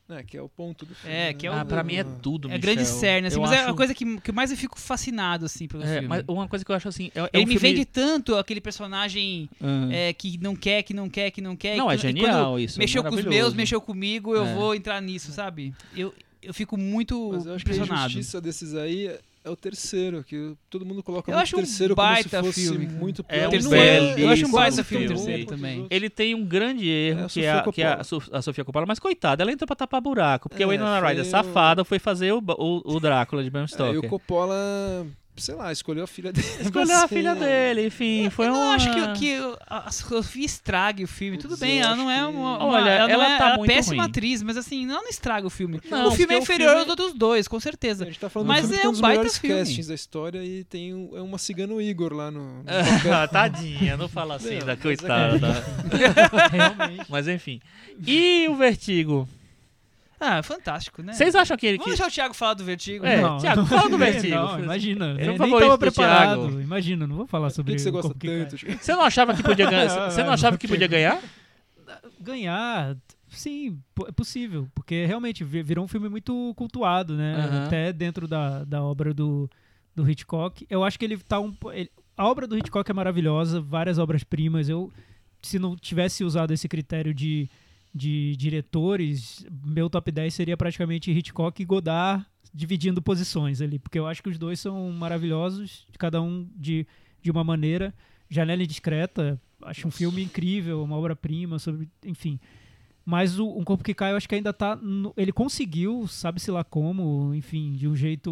É, que é o ponto do filme. É, né? que é o- Ah, pra mim é tudo, É Michel. grande cerne, assim, Eu mas é a acho- coisa que, que mais eu fico fascinado, assim, pelo É, filme. mas uma coisa que eu acho assim. É, é Ele um me filme- vende tanto aquele personagem Ah. é, que não quer, que não quer, que não quer. Não, é genial isso, é Mexeu com os meus, mexeu comigo, eu É. vou entrar nisso, sabe? Eu, eu fico muito Mas eu acho que a impressionado. injustiça desses aí é o terceiro, que todo mundo coloca Eu acho um terceiro baita como se fosse filme, muito É pior. um E não belíssimo Eu acho um baita filme terceiro também. Ele tem um grande erro, É a que, é a, Sofia que é a, a Sofia Coppola, mas coitada, ela entrou pra tapar buraco, porque É, o Winona Ryder, foi safada, foi fazer o, o, o Drácula de Bram É, e Stoker. o Coppola, sei lá, escolheu a filha dele. Escolheu a filha dele, enfim, foi eu uma... não acho que, que a Sofia estrague o filme. Tudo bem, ela não é uma, uma- Olha, ela, ela é tá ela é péssima ruim. atriz, mas assim, ela não estraga o filme. Não, o filme é inferior filme- ao dos dois, com A certeza. gente tá falando Mas do filme é um um baita filme. castings da história e tem um, é uma cigano Igor lá no, no Ah, Tadinha, não fala assim Não, da mas é coitada. Realmente. Mas enfim. E o Vertigo? Ah, fantástico, né? Vocês acham que ele... Vamos Que... deixar o Thiago falar do Vertigo. É, Não, Thiago, não- fala do Vertigo. Não, imagina. Eu nem favorito tava do preparado. Thiago. Imagina, não vou falar Por sobre que, que você o gosta tanto? Você não achava que podia ganhar? Você não achava que podia ganhar? Ganhar, sim, é possível. Porque realmente vi- virou um filme muito cultuado, né? Aham. Até dentro da, da obra do, do Hitchcock. Eu acho que ele tá um. ele- a obra do Hitchcock é maravilhosa, várias obras-primas. Eu, se não tivesse usado esse critério de, de diretores, meu top 10 seria praticamente Hitchcock e Godard dividindo posições ali. Porque eu acho que os dois são maravilhosos, cada um de, de uma maneira. Janela Indiscreta, acho um filme incrível, uma obra-prima, sobre, enfim. Mas o Um Corpo que Cai, eu acho que ainda tá. no- ele conseguiu, sabe-se lá como, enfim, de um jeito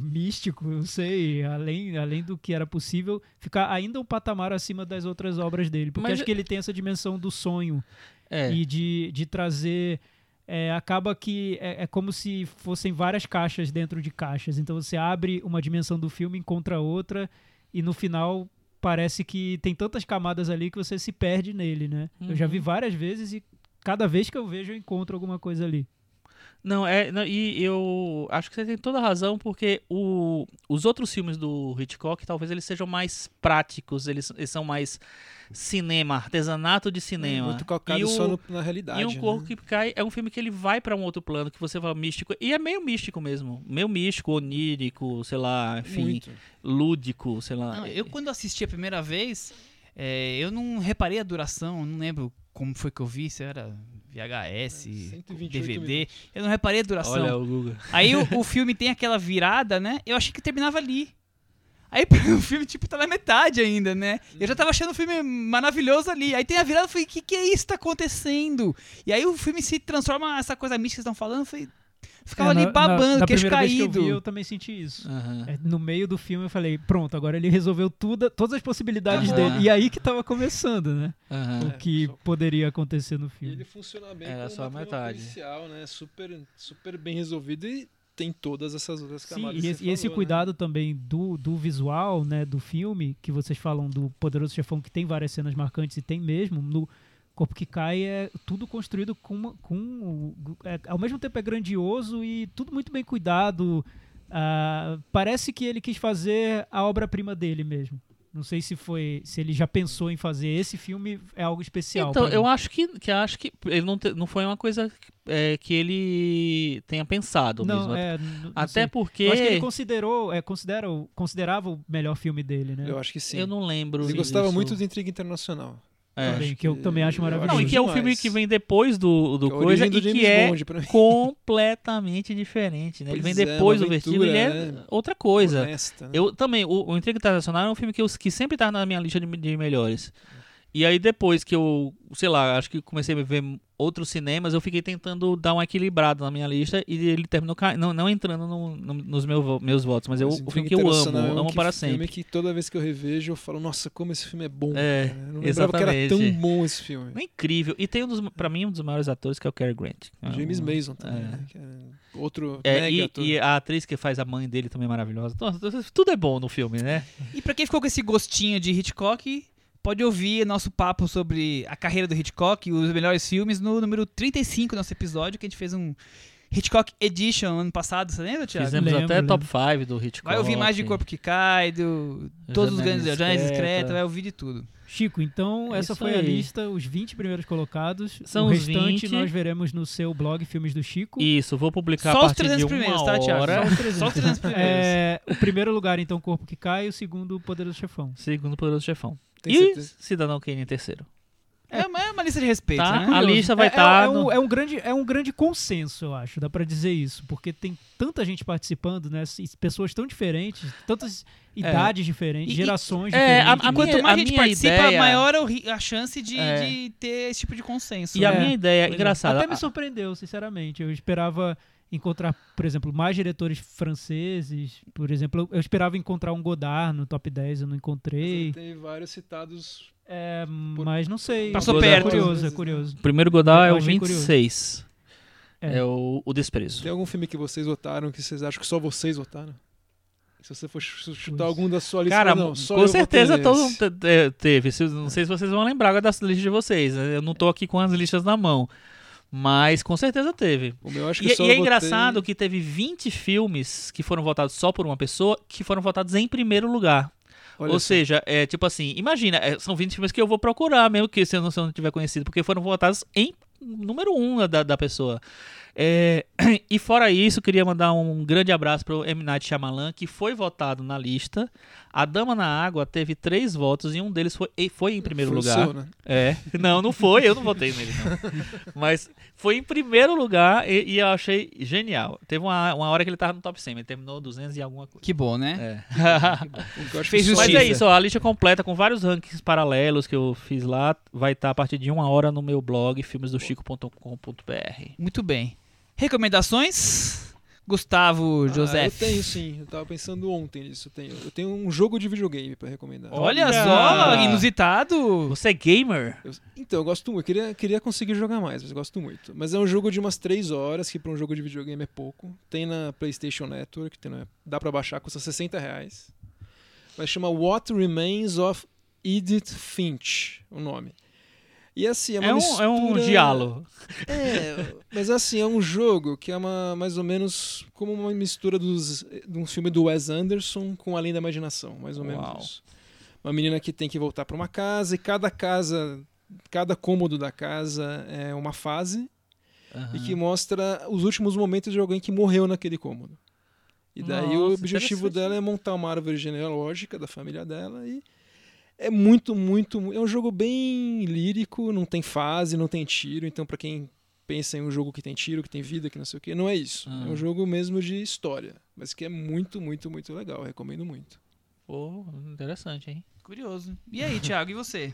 místico, eu sei, além, além do que era possível, ficar ainda um patamar acima das outras obras dele. Porque Mas acho que ele tem essa dimensão do sonho É. e de, de trazer. é, acaba que é, é como se fossem várias caixas dentro de caixas. Então você abre uma dimensão do filme, encontra outra, e no final parece que tem tantas camadas ali que você se perde nele, né? Eu já vi Uhum. várias vezes e cada vez que eu vejo eu encontro alguma coisa ali. Não, é. não, e eu acho que você tem toda a razão, porque o, os outros filmes do Hitchcock talvez eles sejam mais práticos, eles, eles são mais cinema, artesanato de cinema. Muito calcado e o, só no- na realidade. E um né? corpo que cai é um filme que ele vai pra um outro plano, que você fala místico. E é meio místico mesmo. Meio místico, onírico, sei lá, enfim, Muito. lúdico, sei lá. Não, eu quando assisti a primeira vez, é, eu não reparei a duração, não lembro como foi que eu vi, se era VHS, É, 128 DVD. Eu não reparei a duração. Olha o Google. Aí o, o filme tem aquela virada, né? Eu achei que terminava ali. Aí o filme, tipo, tá na metade ainda, né? Eu já tava achando o filme maravilhoso ali. Aí tem a virada, eu falei, o que, que é isso que tá acontecendo? E aí o filme se transforma essa coisa mística que vocês estão falando, eu falei, ficava É, ali babando, na, na queixo que eu caído. vi, eu também senti isso. Aham. É, No meio do filme eu falei, pronto, agora ele resolveu tudo, todas as possibilidades Aham. dele. E aí que tava começando, né? Aham. O que só- poderia acontecer no E filme. ele funciona bem Era como só uma metade. policial, né? Super, super bem resolvido e tem todas essas outras Sim, camadas. e esse, você e esse falou, né? cuidado também do, do visual, né, do filme, que vocês falam do Poderoso Chefão, que tem várias cenas marcantes e tem mesmo, no Corpo que Cai é tudo construído com, uma- com é, ao mesmo tempo é grandioso e tudo muito bem cuidado. Ah, parece que ele quis fazer a obra-prima dele mesmo. Não sei se foi, se ele já pensou em fazer esse filme é algo especial. Então, eu acho que, que acho que ele não, te- não foi uma coisa é, que ele tenha pensado não, mesmo. é, não Até sei. porque Eu acho que ele considerou, é, considera, considerava o melhor filme dele, né? Eu acho que sim. eu não lembro. Ele gostava disso. muito de Intriga Internacional. É. também, que eu também acho maravilhoso. Não, e que é o filme que vem depois do, do Que é a coisa do e que James é Bond completamente diferente, né? Ele vem é, depois uma do vestíbulo, ele é né? outra coisa. Honesta, né? Eu também, o, o Intriga Internacional é um filme que, eu, que sempre tá na minha lista de, de melhores. E aí depois que eu, sei lá, acho que comecei a ver outros cinemas, eu fiquei tentando dar uma equilibrada na minha lista e ele terminou ca- não, não entrando no- no- nos meu vo- meus votos, mas eu, Mas o filme que eu amo, Internacional é um amo que- para filme sempre. que toda vez que eu revejo eu falo, nossa, como esse filme é bom. É, cara. Eu não lembrava que era tão bom esse filme. É incrível. E tem um dos, pra mim, um dos maiores atores que é o Cary Grant. É James um- Mason também, é. né? que é outro É, mega e, ator. e a atriz que faz a mãe dele também é maravilhosa. Nossa, tudo é bom no filme, né? E pra quem ficou com esse gostinho de Hitchcock, pode ouvir nosso papo sobre a carreira do Hitchcock e os melhores filmes no número 35 do nosso episódio, que a gente fez um Hitchcock Edition ano passado, você lembra, Thiago? Fizemos Lembro, até lembro. top 5 do Hitchcock. Vai ouvir mais de Corpo que Cai, do todos os grandes Janela Discreta. Vai ouvir de tudo. Chico, então É essa foi a aí. lista, os 20 primeiros colocados. São o os restante 20. nós veremos no seu blog Filmes do Chico. Isso, vou publicar Só a os partir 300 de uma primeiros, tá, Thiago? hora. Só os 300, Só os 300 primeiros. É, o primeiro lugar, então, Corpo que Cai, o segundo, Poderoso Chefão. Segundo Poderoso Chefão. Tem e certeza? Cidadão Kane em terceiro. É uma, é uma lista de respeito, Tá. né? A lista vai é, tá é, é no- um, é um grande, é um grande consenso, eu acho, dá pra dizer isso, porque tem tanta gente participando, né? assim, Pessoas tão diferentes, tantas idades diferentes, E- e- gerações é, a- diferentes. a né? Quanto mais a gente minha participa, ideia- maior a chance de, É. de ter esse tipo de consenso. E a É, minha ideia, é. engraçada. Até me surpreendeu, sinceramente. Eu esperava encontrar, por exemplo, mais diretores franceses. Por exemplo, eu esperava encontrar um Godard no top 10, eu não encontrei. Tem vários citados. É, Por- mas não sei. Passou é perto. curioso, é curioso. O primeiro Godard é Eu o achei curioso. 26. É. É, o, o Desprezo. Tem algum filme que vocês votaram que vocês acham que só vocês votaram? Se você for ch- chutar algum da sua lista, Cara, não, só com eu certeza todo mundo te- te- teve. Não sei se vocês vão lembrar agora das listas de vocês. Eu não tô aqui com as listas na mão. Mas com certeza teve. O meu E, e é engraçado que teve 20 filmes que foram votados só por uma pessoa que foram votados em primeiro lugar. Olha Ou seja, é tipo assim, imagina, é, são 20 filmes que eu vou procurar, mesmo que se eu não, se eu não tiver conhecido, porque foram votados em número um da, da pessoa. É, e fora isso, queria mandar um grande abraço pro M. Night Shyamalan, que foi votado na lista. A Dama na Água teve três votos e um deles foi, foi em primeiro Foi o lugar. seu, né? É, não, não foi, eu não votei nele, não. Mas foi em primeiro lugar e, e eu achei genial. Teve uma, uma hora que ele tava no top 100, ele terminou 200 e alguma coisa. Que bom, né? É. O Fez que só- Mas justiça. é isso, ó, a lista completa com vários rankings paralelos que eu fiz lá vai estar a partir de uma hora no meu blog filmesdochico.com.br. Muito bem. Recomendações? Gustavo Ah, José. eu tenho sim, eu tava pensando ontem nisso. Eu tenho, eu tenho um jogo de videogame pra recomendar. Olha, Olha! só, inusitado. Você é gamer? Eu- então, eu gosto muito. Eu queria, queria conseguir jogar mais, mas eu gosto muito. Mas é um jogo de umas 3 horas, que pra um jogo de videogame é pouco. Tem na PlayStation Network, tem na- dá pra baixar, custa 60 reais. Mas chama What Remains of Edith Finch, o nome. E assim, é uma É um, mistura... é um diálogo. É, mas assim, é um jogo que é uma, mais ou menos como uma mistura dos, de um filme do Wes Anderson com Além da Imaginação, mais ou menos Uau. isso. Uma menina que tem que voltar para uma casa e cada casa, cada cômodo da casa é uma fase e que mostra os últimos momentos de alguém que morreu naquele cômodo. E daí o Nossa, objetivo interessante. dela é montar uma árvore genealógica da família dela e é muito, muito, mu- é um jogo bem lírico, não tem fase, não tem tiro, então pra quem pensa em um jogo que tem tiro, que tem vida, que não sei o que, não é isso. Ah. É um jogo mesmo de história, mas que é muito, muito, muito legal, recomendo muito. Pô, interessante, hein? Curioso. E aí, Thiago, e você?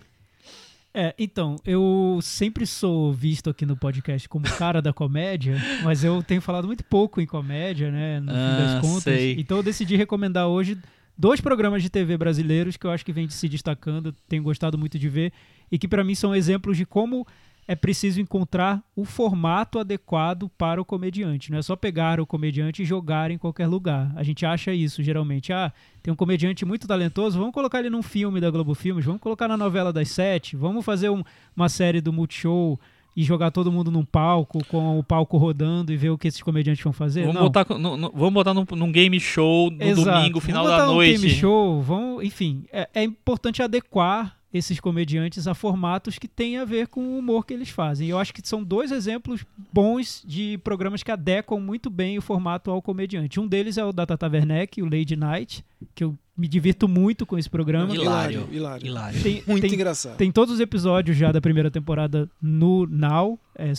É, então, eu sempre sou visto aqui no podcast como cara da comédia, mas eu tenho falado muito pouco em comédia, né? No fim Ah, das contas. sei. Então eu decidi recomendar hoje dois programas de TV brasileiros que eu acho que vem se destacando, tenho gostado muito de ver, e que pra mim são exemplos de como é preciso encontrar o formato adequado para o comediante. Não é só pegar o comediante e jogar em qualquer lugar. A gente acha isso geralmente. Ah, tem um comediante muito talentoso, vamos colocar ele num filme da Globo Filmes, vamos colocar na novela das sete, vamos fazer um- uma série do Multishow e jogar todo mundo num palco, com o palco rodando e ver o que esses comediantes vão fazer. Vamos Não. botar, no- no- vamos botar num, num game show no Exato. domingo, final vamos da botar noite. Um game show, vamos, enfim, é, é importante adequar esses comediantes a formatos que têm a ver com o humor que eles fazem. E eu acho que são dois exemplos bons de programas que adequam muito bem o formato ao comediante. Um deles é o da Tata Werneck, o Lady Night, que eu me divirto muito com esse programa. Hilário. Hilário, hilário. Hilário. Tem, Muito tem, engraçado. tem todos os episódios já da primeira temporada no Now. É,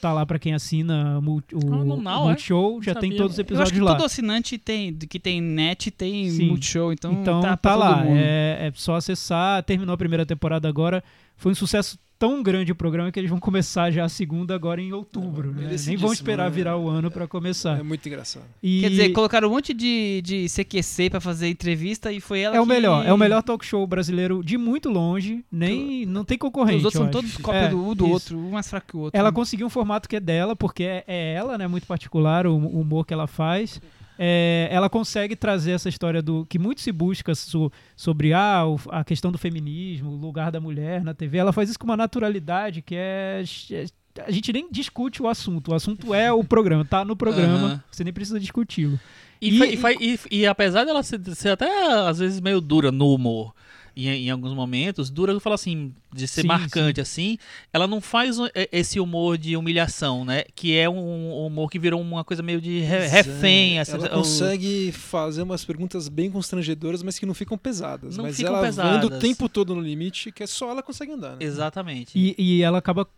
tá lá pra quem assina o, o, Ah, Now, é? Multishow. Já Não tem sabia. todos os Eu acho episódios que lá. todo assinante tem, que tem net tem Sim. Multishow, então, Então tá, tá, lá, é, é só acessar. Terminou a primeira temporada agora. Foi um sucesso tão grande o programa que eles vão começar já a segunda agora em outubro. É, né? Nem vão esperar né? virar o ano pra começar. É muito engraçado. E Quer dizer, colocaram um monte de, de CQC pra fazer entrevista e foi ela é o que- melhor, é o melhor talk show brasileiro de muito longe, nem não tem concorrente. Os outros eu são acho. todos cópia É, do, um do isso. outro, um mais fraco que o outro. Ela conseguiu um formato que é dela, porque é, é ela, né? Muito particular o, o humor que ela faz. É, ela consegue trazer essa história do que muito se busca so- sobre ah, a questão do feminismo, o lugar da mulher na TV. Ela faz isso com uma naturalidade que é, é- a gente nem discute o assunto. O assunto é o programa, tá no programa. Aham. Você nem precisa discuti-lo. E, E- e- e apesar dela ser, ser até às vezes meio dura no humor, em, em alguns momentos, dura eu falo assim, de ser Sim, marcante assim, ela não faz e- esse humor de humilhação, né? Que é um humor que virou uma coisa meio de re- Pois refém. é, assim, ela o- consegue fazer umas perguntas bem constrangedoras, mas que não ficam pesadas. Não mas ficam ela anda pesadas. o tempo todo no limite, que é só ela consegue andar. Né? Exatamente. E, e ela acaba,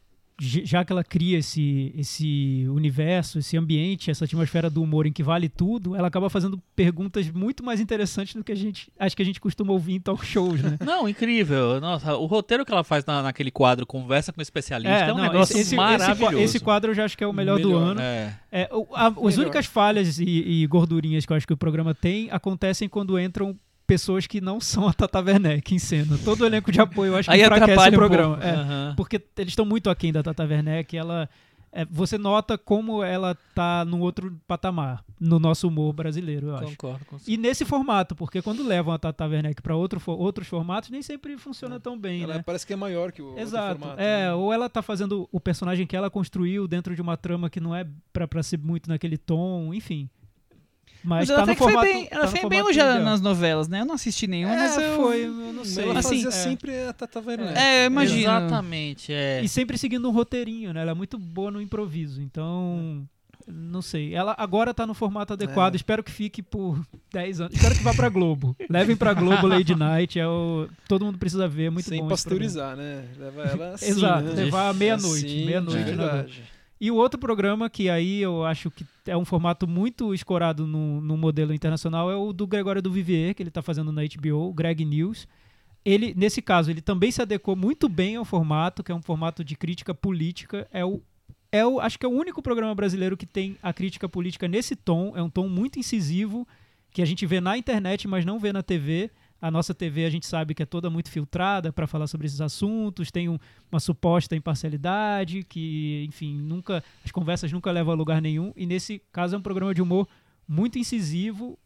já que ela cria esse, esse universo, esse ambiente, essa atmosfera do humor em que vale tudo, ela acaba fazendo perguntas muito mais interessantes do que a gente acho que a gente costuma ouvir em talk shows, né? Não, incrível. Nossa, o roteiro que ela faz na- naquele quadro Conversa com o Especialista é, um não, negócio esse, maravilhoso. Esse, esse quadro eu já acho que é o melhor, do Melhor. ano. É. É, o- a- as Melhor. únicas falhas e, e gordurinhas que eu acho que o programa tem acontecem quando entram pessoas que não são a Tata Werneck em cena. Todo o elenco de apoio eu acho que Aí enfraquece o um programa. pouco. É, Aham. porque eles estão muito aquém da Tata Werneck. Ela, é, você nota como ela tá num outro patamar no nosso humor brasileiro, eu acho. Concordo com você. E nesse formato, porque quando levam a Tata Werneck para outro, outros formatos, nem sempre funciona tão bem, Ela né? parece que é maior que o outro Exato. formato, é, né? ou ela tá fazendo o personagem que ela construiu dentro de uma trama que não é pra ser muito naquele tom, enfim. Mas, Mas ela tá até no que foi formato. bem, ela tá foi bem ideal. nas novelas, né? Eu não assisti nenhuma, mas É, eu... foi, eu não sei. Ela Assim, fazia é. sempre a Tata Werneck. É, eu imagino. Exatamente, é. E sempre seguindo um roteirinho, né? Ela é muito boa no improviso, então. Não sei. Ela agora tá no formato adequado. É. Espero que fique por 10 anos. Espero que vá pra Globo. Levem pra Globo Lady Night. É o... Todo mundo precisa ver. É muito Sem bom. programa. pasteurizar, né? Leva ela assim, Exato, né? levar à meia-noite, Assim, meia-noite na verdade. E o outro programa que aí eu acho que é um formato muito escorado no, no modelo internacional é o do Gregório do Vivier, que ele está fazendo na HBO, Greg News. Ele, nesse caso, ele também se adequou muito bem ao formato, que é um formato de crítica política. É o, é o, acho que é o único programa brasileiro que tem a crítica política nesse tom. É um tom muito incisivo, que a gente vê na internet, mas não vê na TV. A nossa TV a gente sabe que é toda muito filtrada para falar sobre esses assuntos, tem um- uma suposta imparcialidade, que, enfim, nunca as conversas nunca levam a lugar nenhum. E nesse caso é um programa de humor muito incisivo.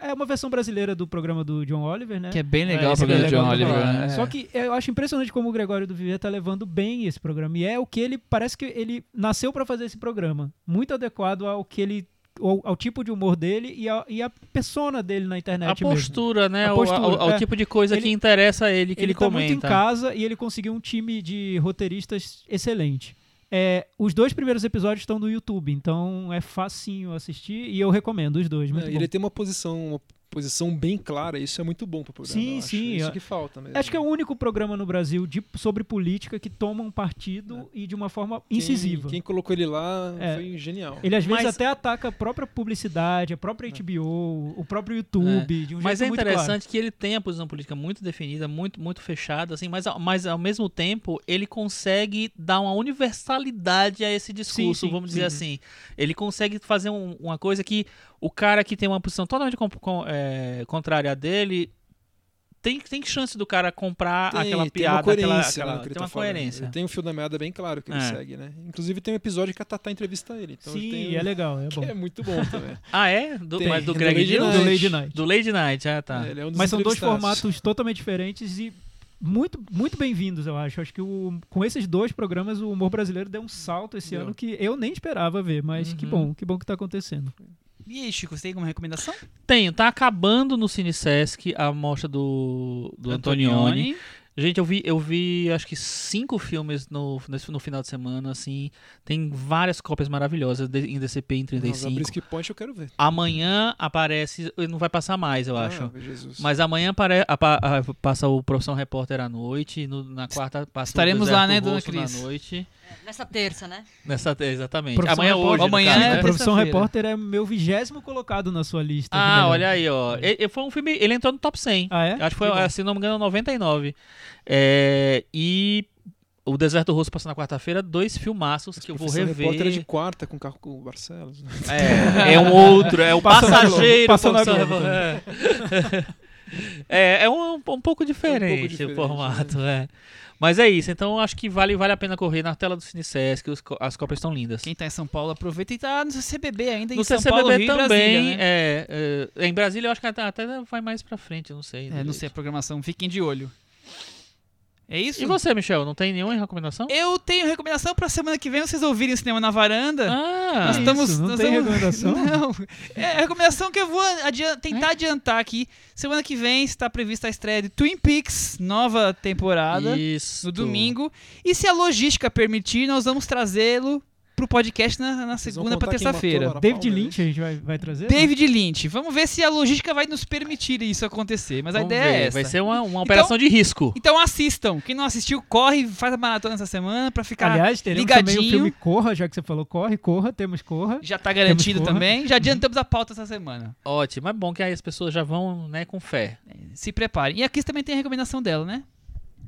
É uma versão brasileira do programa do John Oliver, né? Que é bem legal É, o é programa de John legal Oliver. né? Só que eu acho impressionante como o Gregório do Vivier tá levando bem esse programa. E é o que ele. Parece que ele nasceu para fazer esse programa. Muito adequado ao que ele. Ao, ao tipo de humor dele e a, e a persona dele na internet A mesmo. postura, né? A O- postura, ao, ao é. tipo de coisa que Ele- interessa a ele, que ele, tá muito em comenta. casa e ele conseguiu um time de roteiristas excelente. É, os dois primeiros episódios estão no YouTube, então é facinho assistir e eu recomendo os dois. Muito É, bom. ele tem uma posição, uma posição bem clara, isso é muito bom pro programa. Sim, eu acho. sim, Isso que falta mesmo. Acho que é o único programa no Brasil de- sobre política que toma um partido e de uma forma Quem- incisiva. Quem, colocou ele lá É. foi genial. Ele às vezes Mas- até ataca a própria publicidade, a própria HBO, o próprio YouTube, de um Mas jeito é muito interessante que ele tem a posição política muito definida, muito, muito fechada, assim, mas, ao- mas ao mesmo tempo ele consegue dar uma universalidade a esse discurso, sim, vamos sim. dizer assim. Ele consegue fazer um- uma coisa que o cara que tem uma posição totalmente com- com- é, contrária a dele. Tem, tem chance do cara comprar Tem- aquela tem piada, uma aquela, coerência aquela- no que ele tem tá uma falando. coerência. Ele tem um fio da meada bem claro que ele É. segue, né? Inclusive tem um episódio que a Tatá entrevista ele. Então Sim, tem um- é legal, é que bom. é muito bom também. Ah, é? Do, Tem, mas do do Greg Lady News? Do Night. Lady Night. Do Lady Night, ah, tá. É, é um Mas são dois formatos totalmente diferentes e muito, muito bem-vindos, eu acho. Acho que o- com esses dois programas o humor brasileiro deu um salto esse Deu. ano que eu nem esperava ver, mas que Uhum. bom, que bom que tá acontecendo. E aí, Chico, você tem alguma recomendação? Tenho, tá acabando no Cine Sesc a mostra do, do Antonioni. Gente, eu vi, eu vi acho que cinco filmes no, nesse, no final de semana, assim. Tem várias cópias maravilhosas de- em DCP em Nossa, a 35. Brisky Point eu quero ver. Amanhã aparece. Não vai passar mais, eu acho. Ah, Jesus. Mas amanhã apare, apa- a- passa o Profissão Repórter à noite. no- na quarta passa Estaremos o lá, né, dona Cris? na noite. Nessa terça, né? Nessa, exatamente. Profissão amanhã Repórter. hoje. Amanhã caso, é né? A Profissão. Repórter é meu vigésimo colocado na sua lista. Ah, olha aí, ó. E- e foi um filme. Ele entrou no top 100. Ah, é? Acho que foi, Que se não me engano, 99. É, e o Deserto Rosso passou na quarta-feira, dois filmaços que eu vou rever. Repórter é de quarta com o carro com o Barcelos. né? É, é um outro, é o Passa passageiro. Passa na Globo Repórter. É, é um, um pouco diferente, diferente, o formato, é. Mas é isso, então acho que vale, vale a pena correr na tela do Cinesesc, os co- as cópias estão lindas. Quem tá em São Paulo aproveita e tá no CCBB ainda em No São CCBB Paulo, Rio e também, Brasília, né? é, é, em Brasília eu acho que até, até vai mais pra frente, eu não sei. É, não direito. sei a programação, fiquem de olho. É isso? E você, Michel, não tem nenhuma recomendação? Eu tenho recomendação pra semana que vem vocês ouvirem o Cinema na Varanda. Ah, nós isso, estamos. não nós tem recomendação? Não. É a recomendação que eu vou adian- tentar adiantar aqui. Semana que vem está prevista a estreia de Twin Peaks, nova temporada, isso. no domingo. E se a logística permitir, nós vamos trazê-lo pro podcast na, na segunda pra contar quem matou a terça-feira. David Lynch a gente vai, vai trazer? David Lynch. Vamos ver se a logística vai nos permitir isso acontecer. Mas a Vamos ideia ver, é essa. Vai ser uma, uma operação de risco. Então assistam. Quem não assistiu, corre, faz a maratona essa semana pra ficar. Aliás, teremos também o ligadinho. filme Corra, já que você falou Corre, Corra, temos Corra. Já tá garantido também. Já adiantamos a pauta essa semana. Ótimo, é bom que aí as pessoas já vão né, com fé. Se preparem. E a Cris também tem a recomendação dela, né?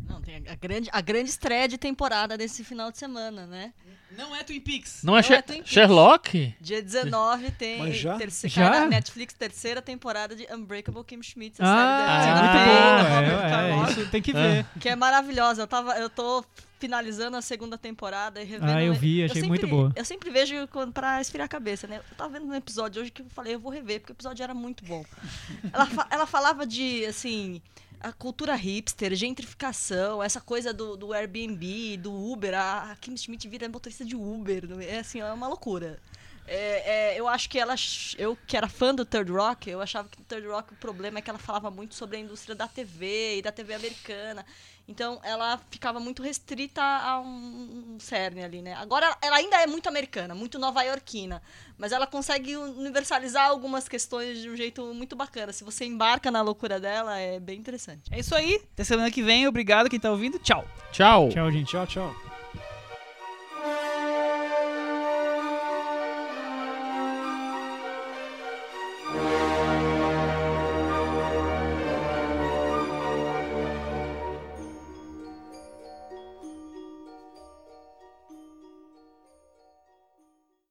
Não, tem a, a grande, a grande estreia de temporada desse final de semana, né? Não é Twin Peaks. Não é, Não é Twin Peaks. Sherlock? Dia 19 tem Mas já? terceira, Já? cai na Netflix terceira temporada de Unbreakable Kim Schmidt, a Ah, série Ah, da muito bom. Robert É, é, Carlock, isso tem que ver. que é maravilhosa. Eu tava, eu tô finalizando a segunda temporada e revendo. Ah, eu vi, achei sempre, muito boa. Eu sempre vejo quando, pra esfriar a cabeça, né? Eu tava vendo um episódio hoje que eu falei, eu vou rever, porque o episódio era muito bom. ela, fa- ela falava de, assim, a cultura hipster, gentrificação, essa coisa do, do Airbnb, do Uber. A, Kim Schmidt vira motorista de Uber. não é? É assim, é uma loucura. É, é, eu acho que ela. Eu que era fã do Third Rock, eu achava que o Third Rock o problema é que ela falava muito sobre a indústria da TV e da TV americana. Então ela ficava muito restrita a um, um cerne ali, né? Agora ela- ela ainda é muito americana, muito nova-iorquina, mas ela consegue universalizar algumas questões de um jeito muito bacana. Se você embarca na loucura dela, é bem interessante. É isso aí. Até semana que vem. Obrigado quem tá ouvindo. Tchau. Tchau. Tchau, gente. Tchau, tchau.